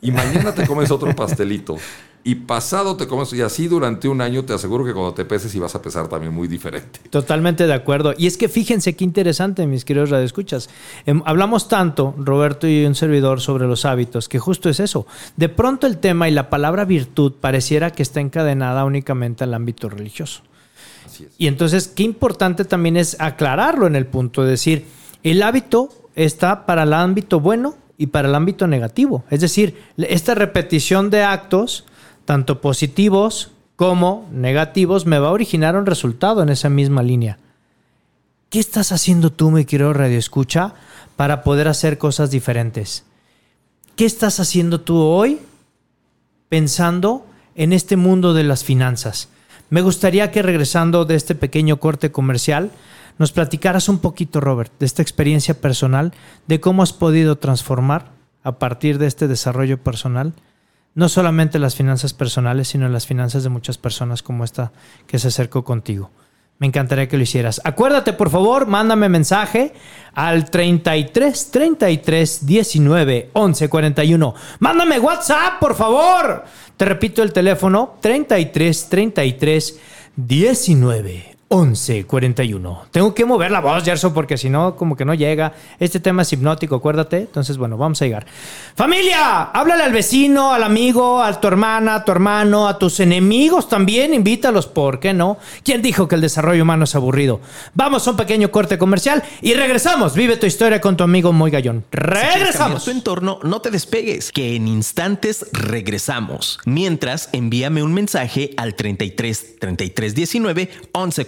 y mañana te comes otro pastelito y pasado te comes, y así durante un año te aseguro que cuando te peses y vas a pesar también muy diferente. Totalmente de acuerdo. Y es que fíjense qué interesante, mis queridos radioescuchas. Em, hablamos tanto, Roberto y un servidor, sobre los hábitos, que justo es eso. De pronto el tema y la palabra virtud pareciera que está encadenada únicamente al ámbito religioso. Así es. Y entonces, qué importante también es aclararlo en el punto de decir, el hábito está para el ámbito bueno y para el ámbito negativo. Es decir, esta repetición de actos tanto positivos como negativos, me va a originar un resultado en esa misma línea. ¿Qué estás haciendo tú, mi querido Radio Escucha, para poder hacer cosas diferentes? ¿Qué estás haciendo tú hoy pensando en este mundo de las finanzas? Me gustaría que regresando de este pequeño corte comercial, nos platicaras un poquito, Robert, de esta experiencia personal, de cómo has podido transformar a partir de este desarrollo personal no solamente las finanzas personales, sino las finanzas de muchas personas como esta que se acercó contigo. Me encantaría que lo hicieras. Acuérdate, por favor, mándame mensaje al 33 33 19 11 41. Mándame WhatsApp, por favor. Te repito el teléfono 33 33 19 1141. Tengo que mover la voz, Gerson, porque si no, como que no llega. Este tema es hipnótico, acuérdate. Entonces, bueno, vamos a llegar. Familia, háblale al vecino, al amigo, a tu hermana, a tu hermano, a tus enemigos también. Invítalos, ¿por qué no? ¿Quién dijo que el desarrollo humano es aburrido? Vamos a un pequeño corte comercial y regresamos. Vive tu historia con tu amigo Muy Gallón. Regresamos. tu entorno, no te despegues, que en instantes regresamos. Mientras, envíame un mensaje al 33 33 19 11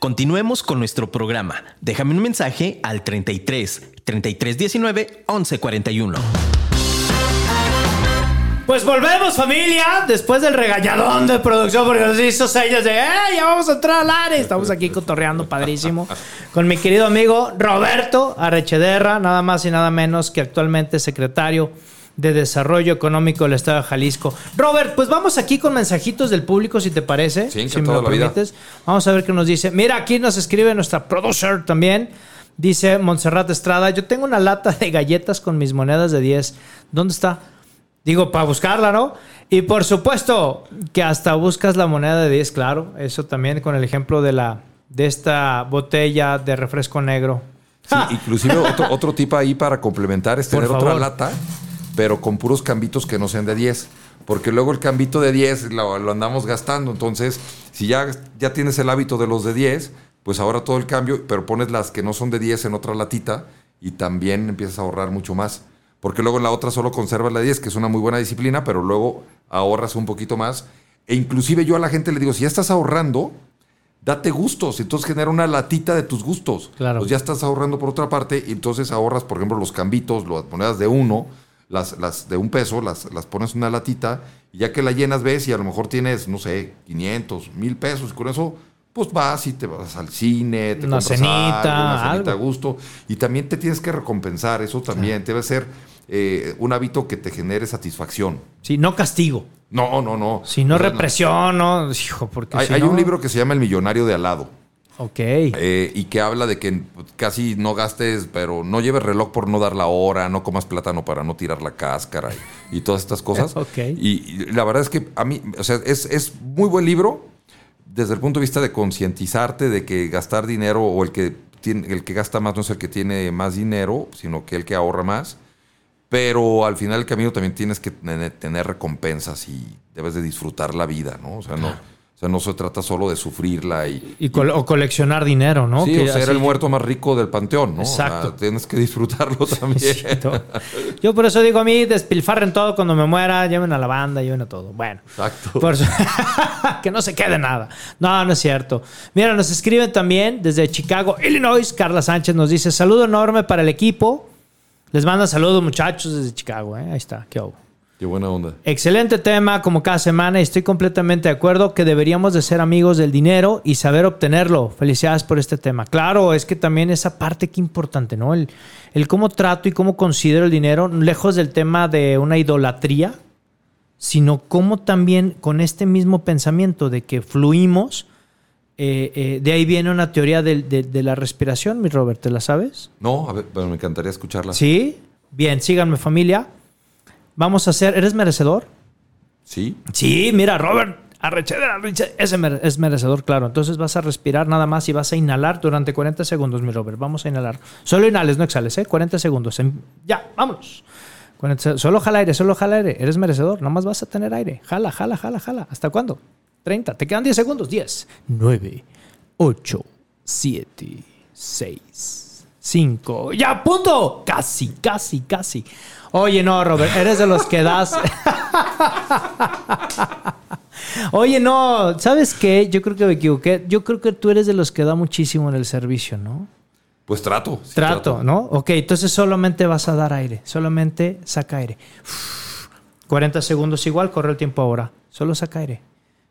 Continuemos con nuestro programa. Déjame un mensaje al 33 33 19 11 41. Pues volvemos familia, después del regañadón de producción, porque nos hizo sellos de, ¡eh, ya vamos a entrar al área! Estamos aquí cotorreando padrísimo con mi querido amigo Roberto Arrechederra, nada más y nada menos que actualmente secretario de Desarrollo Económico del Estado de Jalisco. Robert, pues vamos aquí con mensajitos del público, si te parece. Sí, si me lo permites. Vamos a ver qué nos dice. Mira, aquí nos escribe nuestra producer también. Dice Montserrat Estrada, yo tengo una lata de galletas con mis monedas de 10. ¿Dónde está? Digo, para buscarla, ¿no? Y por supuesto que hasta buscas la moneda de 10, claro. Eso también con el ejemplo de la, de esta botella de refresco negro. Sí, inclusive otro, otro tip ahí para complementar es Por tener otra lata, pero con puros cambitos que no sean de 10. Porque luego el cambito de 10 lo, lo andamos gastando. Entonces, si ya, ya tienes el hábito de los de 10, pues ahora todo el cambio, pero pones las que no son de 10 en otra latita y también empiezas a ahorrar mucho más. Porque luego en la otra solo conservas la 10, que es una muy buena disciplina, pero luego ahorras un poquito más. E inclusive yo a la gente le digo, si ya estás ahorrando, date gustos. Entonces genera una latita de tus gustos. Claro. Pues ya estás ahorrando por otra parte y entonces ahorras, por ejemplo, los cambitos, las monedas de uno, las, las de un peso, las, las pones en una latita y ya que la llenas ves y a lo mejor tienes, no sé, 500, 1000 pesos y con eso pues vas y te vas al cine, te Una compras cenita, algo, una cenita a gusto y también te tienes que recompensar, eso también debe ser eh, un hábito que te genere satisfacción. Sí, no castigo, No, no, no. sea, no. represión, no, hijo, porque Hay, si hay no- un libro que se llama El millonario de al lado. Ok. Eh, y que habla de que casi no gastes, pero no lleves reloj por no dar la hora, no comas plátano para no tirar la cáscara y, y todas estas cosas. Ok. Y, y la verdad es que a mí, o sea, es, es muy buen libro desde el punto de vista de concientizarte de que gastar dinero o el que, tiene, el que gasta más no es el que tiene más dinero, sino que el que ahorra más. Pero al final del camino también tienes que tener, tener recompensas y debes de disfrutar la vida, ¿no? O sea, no, o sea, no se trata solo de sufrirla y, Y col- o coleccionar dinero, ¿no? Sí, Que o sea, era el muerto más rico del panteón, ¿no? O sea, Exacto. tienes que disfrutarlo también. Exacto. Yo por eso digo a mí, despilfarren todo cuando me muera, lleven a la banda, lleven a todo. Bueno. Exacto. Por que no se quede nada. No, no es cierto. Mira, nos escriben también desde Chicago, Illinois. Carla Sánchez nos dice: saludo enorme para el equipo. Les manda saludos, muchachos, desde Chicago. ¿eh? Ahí está, qué hubo. Qué buena onda. Excelente tema como cada semana y estoy completamente de acuerdo que deberíamos de ser amigos del dinero y saber obtenerlo. Felicidades por este tema. Claro, es que también esa parte que importante, ¿no? El, el cómo trato y cómo considero el dinero, lejos del tema de una idolatría, sino cómo también con este mismo pensamiento de que fluimos, eh, eh, de ahí viene una teoría de, de la respiración, mi Robert, ¿te la sabes? No, a ver, pero me encantaría escucharla. Sí. Bien, síganme familia. Vamos a hacer, ¿eres merecedor? ¿Sí? Sí, mira, Robert, arrechedera, arreche- ese es merecedor, claro. Entonces vas a respirar nada más y vas a inhalar durante 40 segundos, mi Robert. Vamos a inhalar. Solo inhales, no exhales, ¿eh? 40 segundos. En- Ya, vámonos. 40 se- solo jala aire, solo jala aire. Eres merecedor, nada más vas a tener aire. Jala, jala, jala, jala. ¿Hasta cuándo? 30. Te quedan 10 segundos. 10, 9, 8, 7, 6, 5. ¡Ya, punto! Casi, casi, casi. Oye, no, Robert, eres de los que das. Oye, no, ¿sabes qué? Yo creo que me equivoqué. Yo creo que tú eres de los que da muchísimo en el servicio, ¿no? Pues trato. sí, Trato, ¿no? Ok, entonces solamente vas a dar aire. Solamente saca aire. 40 segundos igual, corre el tiempo ahora. Solo saca aire.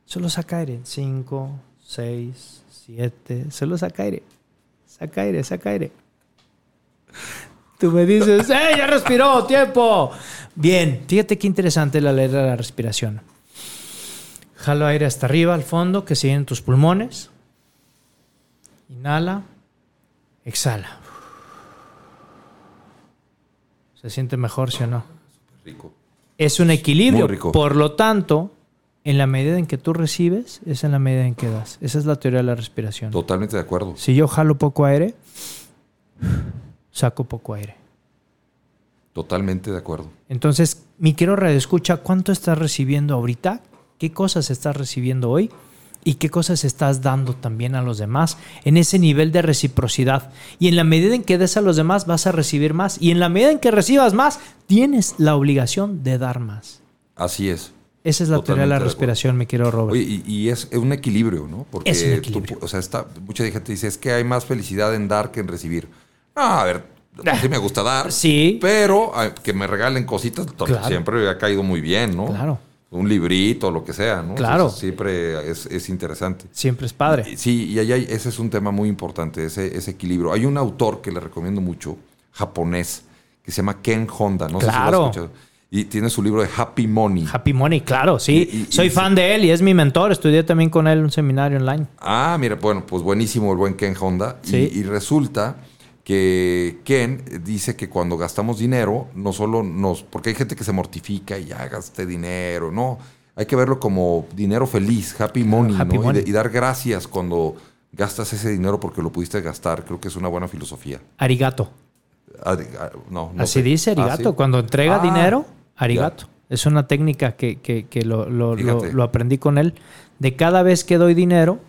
Solo saca aire. 5, 6, 7. Solo saca aire. Saca aire, saca aire. Tú me dices, ¡eh, ya respiró! ¡Tiempo! Bien, fíjate qué interesante la ley de la respiración. Jalo aire hasta arriba, al fondo, que se llenen tus pulmones. Inhala. Exhala. ¿Se siente mejor, sí o no? Rico. Es un equilibrio. Muy rico. Por lo tanto, en la medida en que tú recibes, es en la medida en que das. Esa es la teoría de la respiración. Totalmente de acuerdo. Si yo jalo poco aire, saco poco aire. Totalmente de acuerdo. Entonces, mi quiero escucha ¿cuánto estás recibiendo ahorita? ¿Qué cosas estás recibiendo hoy? ¿Y qué cosas estás dando también a los demás en ese nivel de reciprocidad? Y en la medida en que des a los demás, vas a recibir más. Y en la medida en que recibas más, tienes la obligación de dar más. Así es. Esa es la teoría de la de respiración, mi querido Robert. Oye, y, y es un equilibrio, ¿no? Porque Es un tú- o sea, está, mucha gente dice, es que hay más felicidad en dar que en recibir. No, a ver, sí me gusta dar. Sí. Pero ay, que me regalen cositas Claro. siempre ha caído muy bien, ¿no? Claro. Un librito, lo que sea, ¿no? Claro. Eso siempre es, es interesante. Siempre es padre. Sí, y ahí hay- ese es un tema muy importante, ese, ese equilibrio. Hay un autor que le recomiendo mucho, japonés, que se llama Ken Honda. No sé si Claro. lo has escuchado. Y tiene su libro de Happy Money. Happy Money, claro, sí. Y- y- Soy y- fan de él y es mi mentor. Estudié también con él un seminario online. Ah, mira, bueno, pues buenísimo el buen Ken Honda. Sí. Y, resulta que Ken dice que cuando gastamos dinero, no solo nos. Porque hay gente que se mortifica y ya gasté dinero, no. Hay que verlo como dinero feliz, happy money, Happy ¿no? Y money. de- Y, dar gracias cuando gastas ese dinero porque lo pudiste gastar. Creo que es una buena filosofía. Arigato. Ah, no, no Así sé. dice Ah, arigato. ¿sí? Cuando entrega Ah, dinero, arigato. Es una técnica que, que- que lo, lo- lo- Fíjate. lo aprendí con él. De cada vez que doy dinero,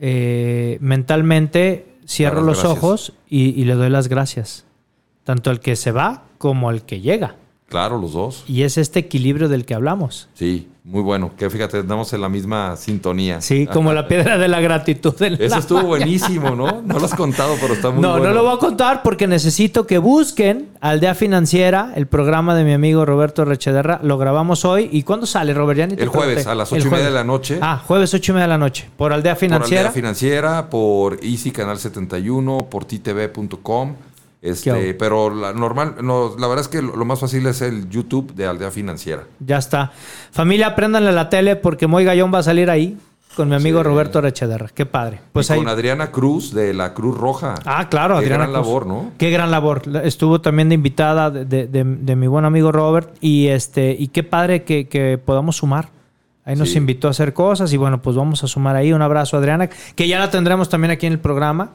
eh, mentalmente cierro los gracias. ojos y, y le doy las gracias. Tanto al que se va como al que llega. Claro, los dos. Y es este equilibrio del que hablamos. Sí, muy bueno. Que fíjate, andamos en la misma sintonía. Sí, como la piedra de la gratitud. Eso la estuvo mañana. buenísimo, ¿no? No lo has contado, pero está muy No, bueno. no lo voy a contar porque necesito que busquen Aldea Financiera, el programa de mi amigo Roberto Rechederra. Lo grabamos hoy. ¿Y cuándo sale, Robert? Ya ni te El jueves, a las ocho y media de la noche. Ah, jueves ocho y media de la noche. Por Aldea Por Financiera. Aldea Financiera, por Easy Canal 71, por titv.com. ¿Qué Este, pero la normal, no, la verdad es que lo, lo más fácil es el YouTube de Aldea Financiera. ya está. Familia, préndanle la tele porque Moy Gallón va a salir ahí con mi amigo Sí. Roberto Rechederra. Qué padre. Pues y ahí. con Adriana Cruz de la Cruz Roja. Ah, claro, Qué Adriana gran Cruz. labor, ¿no? Qué gran labor. Estuvo también de invitada de, de- de- de mi buen amigo Robert. Y este, y qué padre que, que podamos sumar. Ahí nos Sí. invitó a hacer cosas y bueno, pues vamos a sumar ahí. Un abrazo, Adriana, que ya la tendremos también aquí en el programa.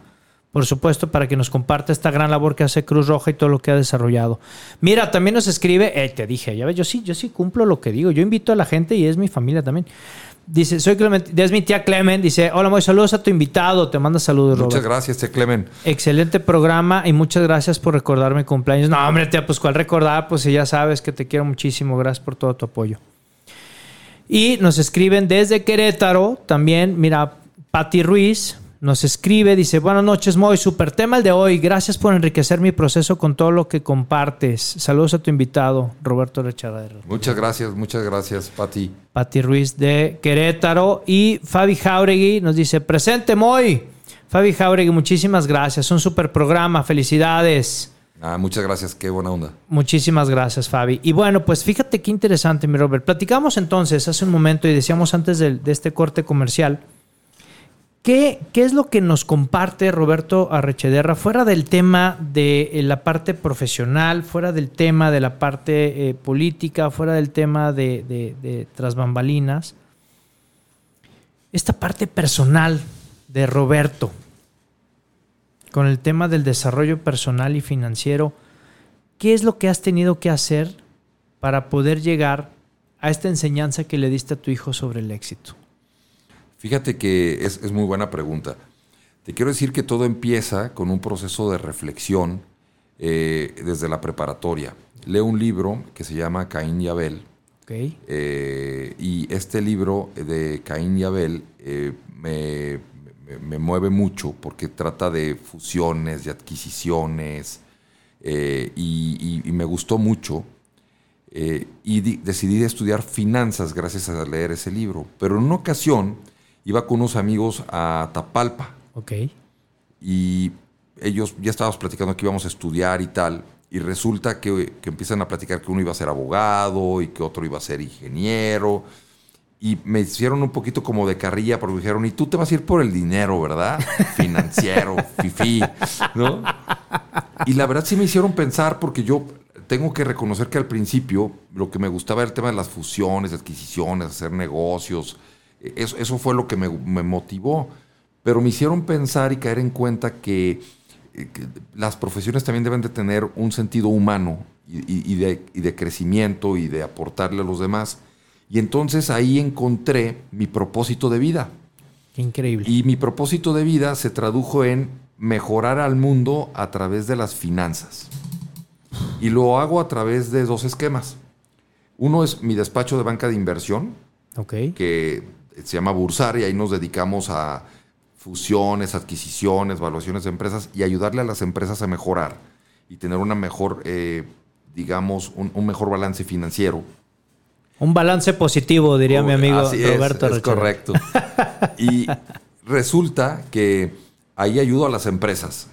Por supuesto, para que nos comparte esta gran labor que hace Cruz Roja y todo lo que ha desarrollado. Mira, también nos escribe, eh, te dije, ya ves, yo sí, yo sí cumplo lo que digo. Yo invito a la gente y es mi familia también. Dice, soy Clement, es mi tía Clement. Dice, hola, muy saludos a tu invitado. Te manda saludos, Muchas Robert. gracias, Te Clemen. Excelente programa y muchas gracias por recordar mi cumpleaños. No, hombre, tía, pues cuál recordar, pues si ya sabes que te quiero muchísimo. Gracias por todo tu apoyo. Y nos escriben desde Querétaro también, mira, Patti Ruiz nos escribe, dice, buenas noches, Moy, super tema el de hoy. Gracias por enriquecer mi proceso con todo lo que compartes. Saludos a tu invitado, Roberto Rechadero. Muchas gracias, muchas gracias, Pati. Pati Ruiz de Querétaro. Y Fabi Jauregui nos dice, presente Moy. Fabi Jauregui, muchísimas gracias. Un super programa. Felicidades. Ah, muchas gracias, qué buena onda. Muchísimas gracias, Fabi. Y bueno, pues fíjate qué interesante, mi Robert. Platicamos entonces hace un momento y decíamos antes del- de, este corte comercial. ¿Qué, ¿Qué es lo que nos comparte Roberto Arrechederra fuera del tema de eh, la parte profesional, fuera del tema de la parte eh, política, fuera del tema de, de, de tras bambalinas? Esta parte personal de Roberto con el tema del desarrollo personal y financiero, ¿qué es lo que has tenido que hacer para poder llegar a esta enseñanza que le diste a tu hijo sobre el éxito? Fíjate que es, es muy buena pregunta. Te quiero decir que todo empieza con un proceso de reflexión eh, desde la preparatoria. Leo un libro que se llama Caín y Abel. ¿Ok? eh, y este libro de Caín y Abel eh, me, me- me mueve mucho porque trata de fusiones, de adquisiciones, y, y- y me gustó mucho. Y di- decidí estudiar finanzas gracias a leer ese libro. Pero en una ocasión iba con unos amigos a Tapalpa Ok. y ellos ya estábamos platicando que íbamos a estudiar y tal, y resulta que, que empiezan a platicar que uno iba a ser abogado y que otro iba a ser ingeniero, y me hicieron un poquito como de carrilla porque me dijeron, y tú te vas a ir por el dinero, ¿verdad? Financiero, fifí, ¿no? Y la verdad sí me hicieron pensar porque yo tengo que reconocer que al principio lo que me gustaba era el tema de las fusiones, adquisiciones, hacer negocios. Eso, eso fue lo que me, me motivó. Pero me hicieron pensar y caer en cuenta que, eh, que las profesiones también deben de tener un sentido humano y, de, y de crecimiento y de aportarle a los demás. Y entonces ahí encontré mi propósito de vida. Qué increíble. Y mi propósito de vida se tradujo en mejorar al mundo a través de las finanzas. Y lo hago a través de dos esquemas. Uno es mi despacho de banca de inversión, ok. que se llama Bursar, y ahí nos dedicamos a fusiones, adquisiciones, valuaciones de empresas y ayudarle a las empresas a mejorar y tener una mejor, eh, digamos, un, un mejor balance financiero. Un balance positivo, diría mi amigo Así es, Roberto es, Rechero. correcto. Y resulta que ahí ayudo a las empresas.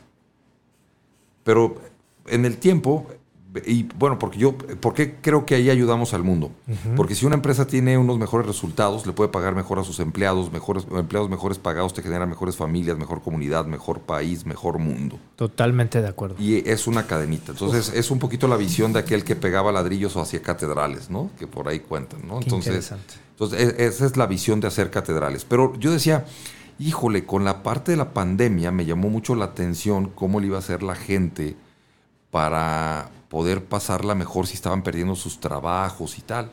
Pero en el tiempo, y bueno, porque yo, ¿por qué creo que ahí ayudamos al mundo? Porque si una empresa tiene unos mejores resultados, le puede pagar mejor a sus empleados, mejores empleados mejores pagados, te genera mejores familias, mejor comunidad, mejor país, mejor mundo. Totalmente de acuerdo. Y es una cadenita. Entonces, es un poquito la visión de aquel que pegaba ladrillos o hacía catedrales, ¿no? Que por ahí cuentan, ¿no? Qué Entonces, interesante. entonces, e- esa es la visión de hacer catedrales. Pero yo decía, híjole, con la parte de la pandemia me llamó mucho la atención cómo le iba a hacer la gente para poder pasarla mejor si estaban perdiendo sus trabajos y tal.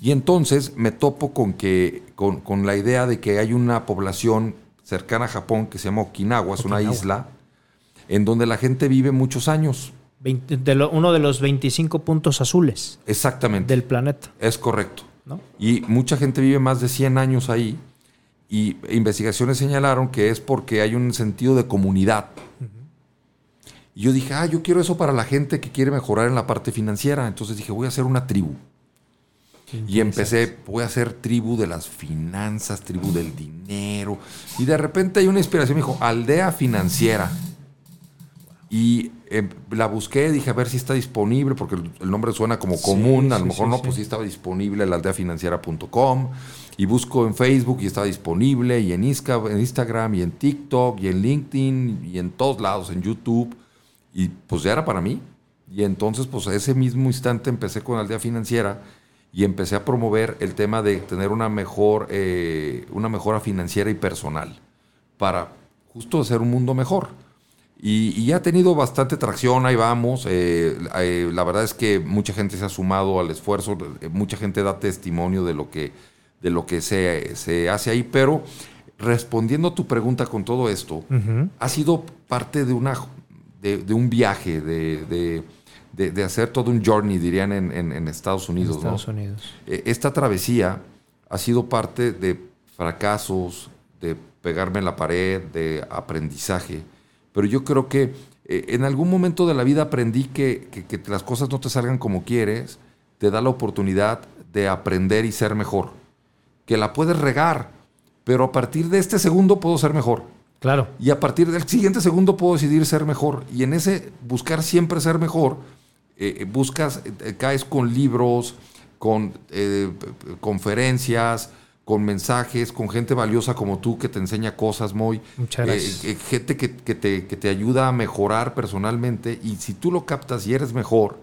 Y entonces me topo con, que, con, la idea de que hay una población cercana a Japón que se llama Okinawa, es una isla, en donde la gente vive muchos años. uno de los 25 puntos azules. Exactamente. Del planeta. Es correcto. Y mucha gente vive más de 100 años ahí. Y investigaciones señalaron que es porque hay un sentido de comunidad. Y yo dije, ah, yo quiero eso para la gente que quiere mejorar en la parte financiera. Entonces dije, voy a hacer una tribu. Y empecé, voy a hacer tribu de las finanzas, tribu del dinero. Y de repente hay una inspiración, me dijo, aldea financiera. Y em, la busqué, dije a ver si está disponible, porque el, nombre suena como común, a lo mejor no, pues sí estaba disponible la aldeafinanciera.com. Y busco en Facebook y estaba disponible, y en, en Instagram, y en TikTok, y en LinkedIn, y en todos lados, en YouTube. Y pues ya era para mí. Y entonces, pues a ese mismo instante empecé con Aldea Financiera y empecé a promover el tema de tener una mejor, eh, una mejora financiera y personal para justo hacer un mundo mejor. Y, ya ha tenido bastante tracción, ahí vamos. Eh, eh, la verdad es que mucha gente se ha sumado al esfuerzo, mucha gente da testimonio de lo que, de lo que se, se hace ahí, pero respondiendo a tu pregunta con todo esto, ha sido parte de, una, de, un viaje, de de, hacer todo un journey, dirían en, Estados Unidos. Estados Unidos. Eh, esta travesía ha sido parte de fracasos, de pegarme en la pared, de aprendizaje. Pero yo creo que eh, en algún momento de la vida aprendí que, que, las cosas no te salgan como quieres, te da la oportunidad de aprender y ser mejor. Que la puedes regar, pero a partir de este segundo puedo ser mejor. Claro. Y a partir del siguiente segundo puedo decidir ser mejor. Y en ese buscar siempre ser mejor, eh, eh, buscas, eh, caes con libros, con conferencias, con mensajes, con gente valiosa como tú que te enseña cosas muy... Muchas gracias. gente que, te, que, te, ayuda a mejorar personalmente y si tú lo captas y eres mejor,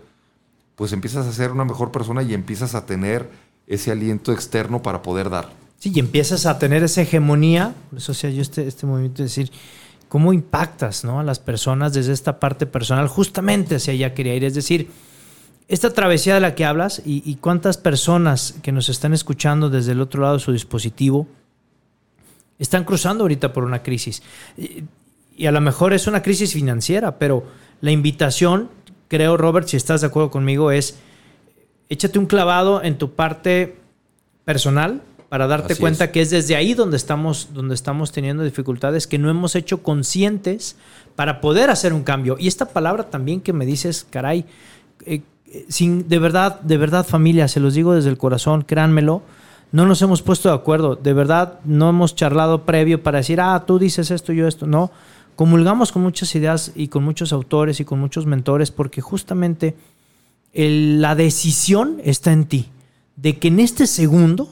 pues empiezas a ser una mejor persona y empiezas a tener ese aliento externo para poder dar. Sí, y empiezas a tener esa hegemonía, por eso sea yo este, este movimiento de decir, cómo impactas ¿no? a las personas desde esta parte personal, justamente hacia allá quería ir. Es decir, esta travesía de la que hablas y, cuántas personas que nos están escuchando desde el otro lado de su dispositivo están cruzando ahorita por una crisis. Y, y a lo mejor es una crisis financiera, pero la invitación, creo, Robert, si estás de acuerdo conmigo, es échate un clavado en tu parte personal, para darte cuenta que es desde ahí donde estamos, donde estamos teniendo dificultades que no hemos hecho conscientes para poder hacer un cambio. Y esta palabra también que me dices, caray, eh, sin, de verdad, de verdad familia, se los digo desde el corazón, créanmelo, no nos hemos puesto de acuerdo, de verdad no hemos charlado previo para decir, ah, tú dices esto, yo esto, no. Comulgamos con muchas ideas y con muchos autores y con muchos mentores porque justamente la decisión está en ti, de que en este segundo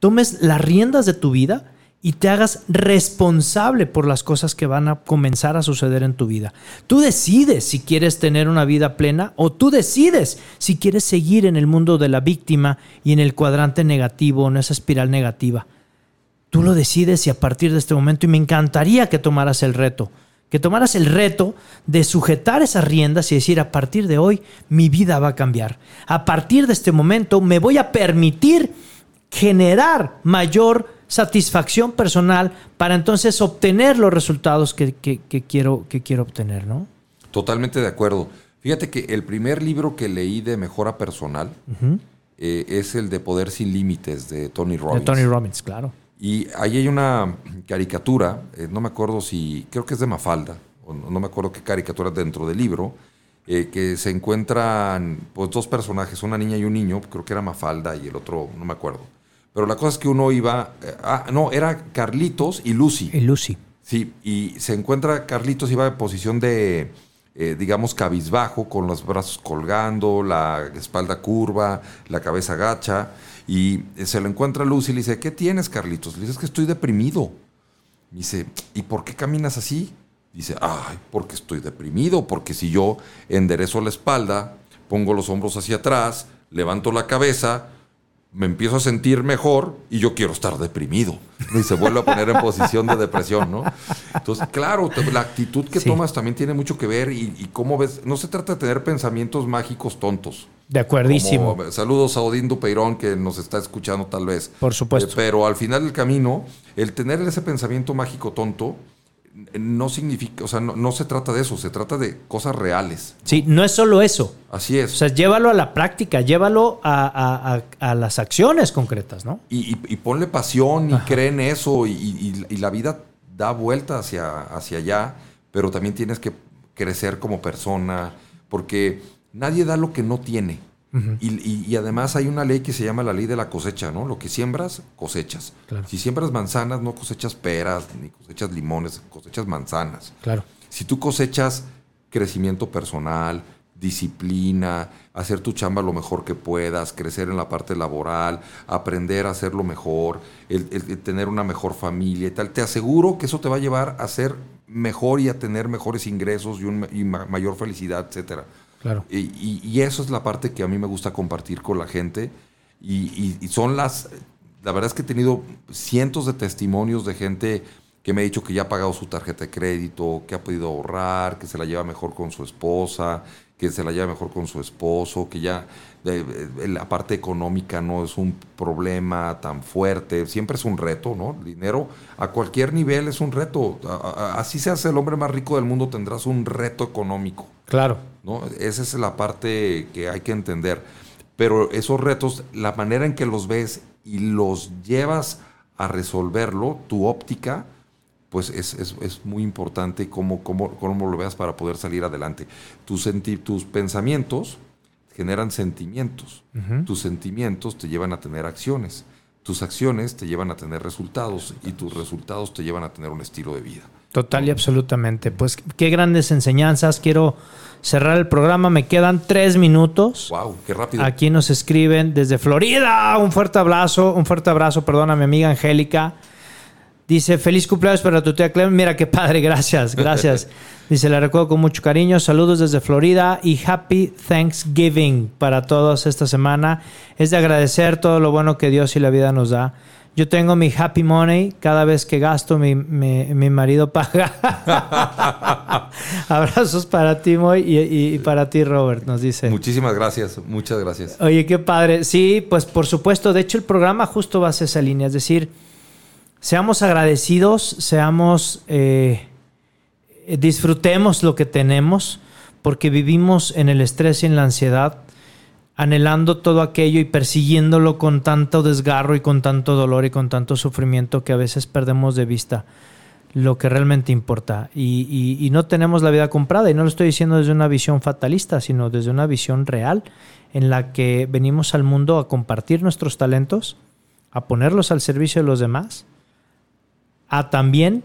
tomes las riendas de tu vida y te hagas responsable por las cosas que van a comenzar a suceder en tu vida. Tú decides si quieres tener una vida plena o tú decides si quieres seguir en el mundo de la víctima y en el cuadrante negativo, en esa espiral negativa. Tú lo decides y a partir de este momento, y me encantaría que tomaras el reto, que tomaras el reto de sujetar esas riendas y decir, a partir de hoy mi vida va a cambiar. A partir de este momento me voy a permitir generar mayor satisfacción personal para entonces obtener los resultados que, quiero, que quiero obtener, ¿no? Totalmente de acuerdo. Fíjate que el primer libro que leí de mejora personal eh, es el de Poder sin Límites de Tony Robbins. De Tony Robbins, claro. Y ahí hay una caricatura, eh, no me acuerdo si, creo que es de Mafalda, o no me acuerdo qué caricatura dentro del libro, eh, que se encuentran pues, dos personajes, una niña y un niño, creo que era Mafalda y el otro, no me acuerdo pero la cosa es que uno iba. Eh, ah, no, era Carlitos y Lucy. Y Lucy. Sí, y se encuentra Carlitos, iba en posición de, eh, digamos, cabizbajo, con los brazos colgando, la espalda curva, la cabeza gacha. Y se lo encuentra Lucy y le dice: ¿Qué tienes, Carlitos? Le dice: Es que estoy deprimido. dice: ¿Y por qué caminas así? Dice: Ay, porque estoy deprimido, porque si yo enderezo la espalda, pongo los hombros hacia atrás, levanto la cabeza, me empiezo a sentir mejor y yo quiero estar deprimido. Y se vuelve a poner en posición de depresión, ¿no? Entonces, claro, la actitud que Sí. tomas también tiene mucho que ver y, y cómo ves. No se trata de tener pensamientos mágicos tontos. De acuerdísimo. Como- saludos a Odín Dupeirón que nos está escuchando tal vez. Por supuesto. Eh, pero al final del camino, el tener ese pensamiento mágico tonto eh, no significa, o sea, no, no se trata de eso, se trata de cosas reales. Sí, no es solo eso. Así es. O sea, llévalo a la práctica, llévalo a, a- a- a las acciones concretas, ¿no? y, y- y ponle pasión y cree en eso y, y- y la vida da vuelta hacia, hacia allá, pero también tienes que crecer como persona, porque nadie da lo que no tiene. Y, y- y además hay una ley que se llama la ley de la cosecha, ¿no? Lo que siembras, cosechas. Claro. Si siembras manzanas, no cosechas peras, ni cosechas limones, cosechas manzanas. Claro. Si tú cosechas crecimiento personal, disciplina, hacer tu chamba lo mejor que puedas, crecer en la parte laboral, aprender a hacerlo mejor, el, el- el tener una mejor familia y tal, te aseguro que eso te va a llevar a ser mejor y a tener mejores ingresos y, un, y ma- mayor felicidad, etcétera. Claro. Y, y- y eso es la parte que a mí me gusta compartir con la gente. Y, y- y son las. La verdad es que he tenido cientos de testimonios de gente que me ha dicho que ya ha pagado su tarjeta de crédito, que ha podido ahorrar, que se la lleva mejor con su esposa, que se la lleva mejor con su esposo, que ya la parte económica no es un problema tan fuerte. Siempre es un reto, ¿no? El dinero a cualquier nivel es un reto. Así seas el hombre más rico del mundo, tendrás un reto económico. Claro. ¿No? Esa es la parte que hay que entender. Pero esos retos, la manera en que los ves y los llevas a resolverlo, tu óptica, pues es, es- es muy importante cómo, cómo, cómo lo veas para poder salir adelante. Tus, senti- tus pensamientos generan sentimientos. Tus sentimientos te llevan a tener acciones. Tus acciones te llevan a tener resultados y tus resultados te llevan a tener un estilo de vida. Total y absolutamente. Pues qué grandes enseñanzas. Quiero cerrar el programa. Me quedan tres minutos. ¡Wow! ¡Qué rápido! Aquí nos escriben desde Florida. Un fuerte abrazo, un fuerte abrazo, perdón, a mi amiga Angélica. Dice, feliz cumpleaños para tu tía Clem. Mira qué padre, gracias, gracias. Dice, la recuerdo con mucho cariño. Saludos desde Florida y Happy Thanksgiving para todos esta semana. Es de agradecer todo lo bueno que Dios y la vida nos da. Yo tengo mi Happy Money. Cada vez que gasto, mi, mi- mi marido paga. Abrazos para ti, Moy, y, y- y para ti, Robert, nos dice. Muchísimas gracias, muchas gracias. Oye, qué padre. Sí, pues por supuesto. De hecho, el programa justo va hacia esa línea. Es decir, seamos agradecidos, seamos, eh, disfrutemos lo que tenemos, porque vivimos en el estrés y en la ansiedad, anhelando todo aquello y persiguiéndolo con tanto desgarro y con tanto dolor y con tanto sufrimiento que a veces perdemos de vista lo que realmente importa. Y, no tenemos la vida comprada. Y no lo estoy diciendo desde una visión fatalista, sino desde una visión real en la que venimos al mundo a compartir nuestros talentos, a ponerlos al servicio de los demás, a también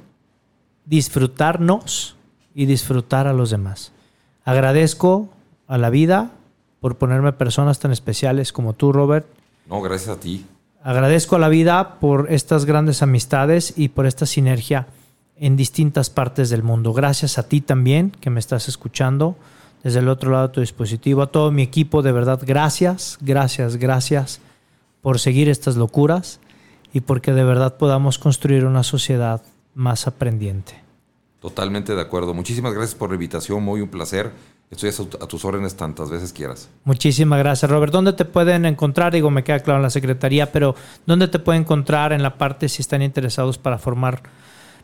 disfrutarnos y disfrutar a los demás. Agradezco a la vida por ponerme personas tan especiales como tú, Robert. No, gracias a ti. Agradezco a la vida por estas grandes amistades y por esta sinergia en distintas partes del mundo. Gracias a ti también que me estás escuchando desde el otro lado de tu dispositivo. A todo mi equipo, de verdad, gracias, gracias, gracias por seguir estas locuras y porque de verdad podamos construir una sociedad más aprendiente. Totalmente de acuerdo. Muchísimas gracias por la invitación, muy un placer. Estoy a, tus órdenes tantas veces quieras. Muchísimas gracias, Robert. ¿Dónde te pueden encontrar? Digo, me queda claro en la secretaría, pero ¿dónde te pueden encontrar en la parte si están interesados para formar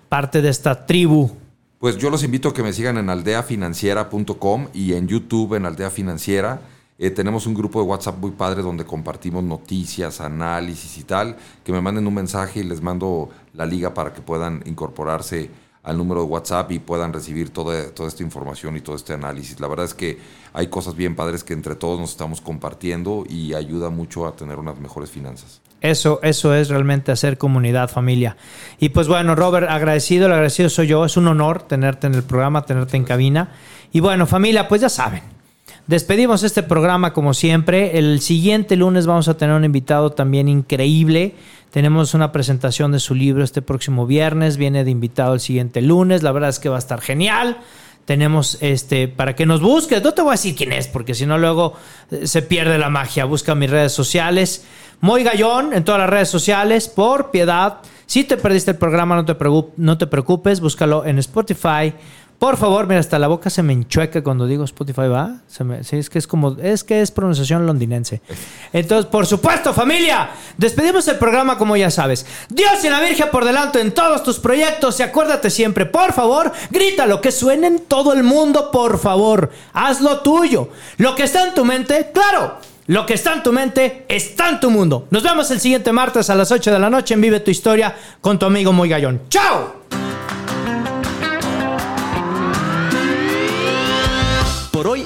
parte de esta tribu? Pues yo los invito a que me sigan en aldeafinanciera.com y en YouTube en Aldea Financiera. Eh, tenemos un grupo de WhatsApp muy padre donde compartimos noticias, análisis y tal. Que me manden un mensaje y les mando la liga para que puedan incorporarse al número de WhatsApp y puedan recibir toda, toda esta información y todo este análisis. La verdad es que hay cosas bien padres que entre todos nos estamos compartiendo y ayuda mucho a tener unas mejores finanzas. Eso, eso es realmente hacer comunidad, familia. Y pues bueno, Robert, agradecido, el agradecido soy yo. Es un honor tenerte en el programa, tenerte en cabina. Y bueno, familia, pues ya saben. Despedimos este programa como siempre. El siguiente lunes vamos a tener un invitado también increíble. Tenemos una presentación de su libro este próximo viernes. Viene de invitado el siguiente lunes. La verdad es que va a estar genial. tenemos este para que nos busques. No te voy a decir quién es, porque si no luego eh, se pierde la magia. Busca mis redes sociales. Muy Gallón en todas las redes sociales, por piedad. Si te perdiste el programa, no te, no te preocupes, búscalo en Spotify por favor, mira, hasta la boca se me enchueca cuando digo Spotify, ¿va? es que es como, es que es pronunciación londinense. Entonces, por supuesto, familia, despedimos el programa como ya sabes. Dios y la Virgen por delante en todos tus proyectos y acuérdate siempre, por favor, grita lo que suene en todo el mundo, por favor. Haz lo tuyo. Lo que está en tu mente, claro. Lo que está en tu mente está en tu mundo. Nos vemos el siguiente martes a las 8 de la noche en Vive tu Historia con tu amigo Muy Gallón. ¡Chao!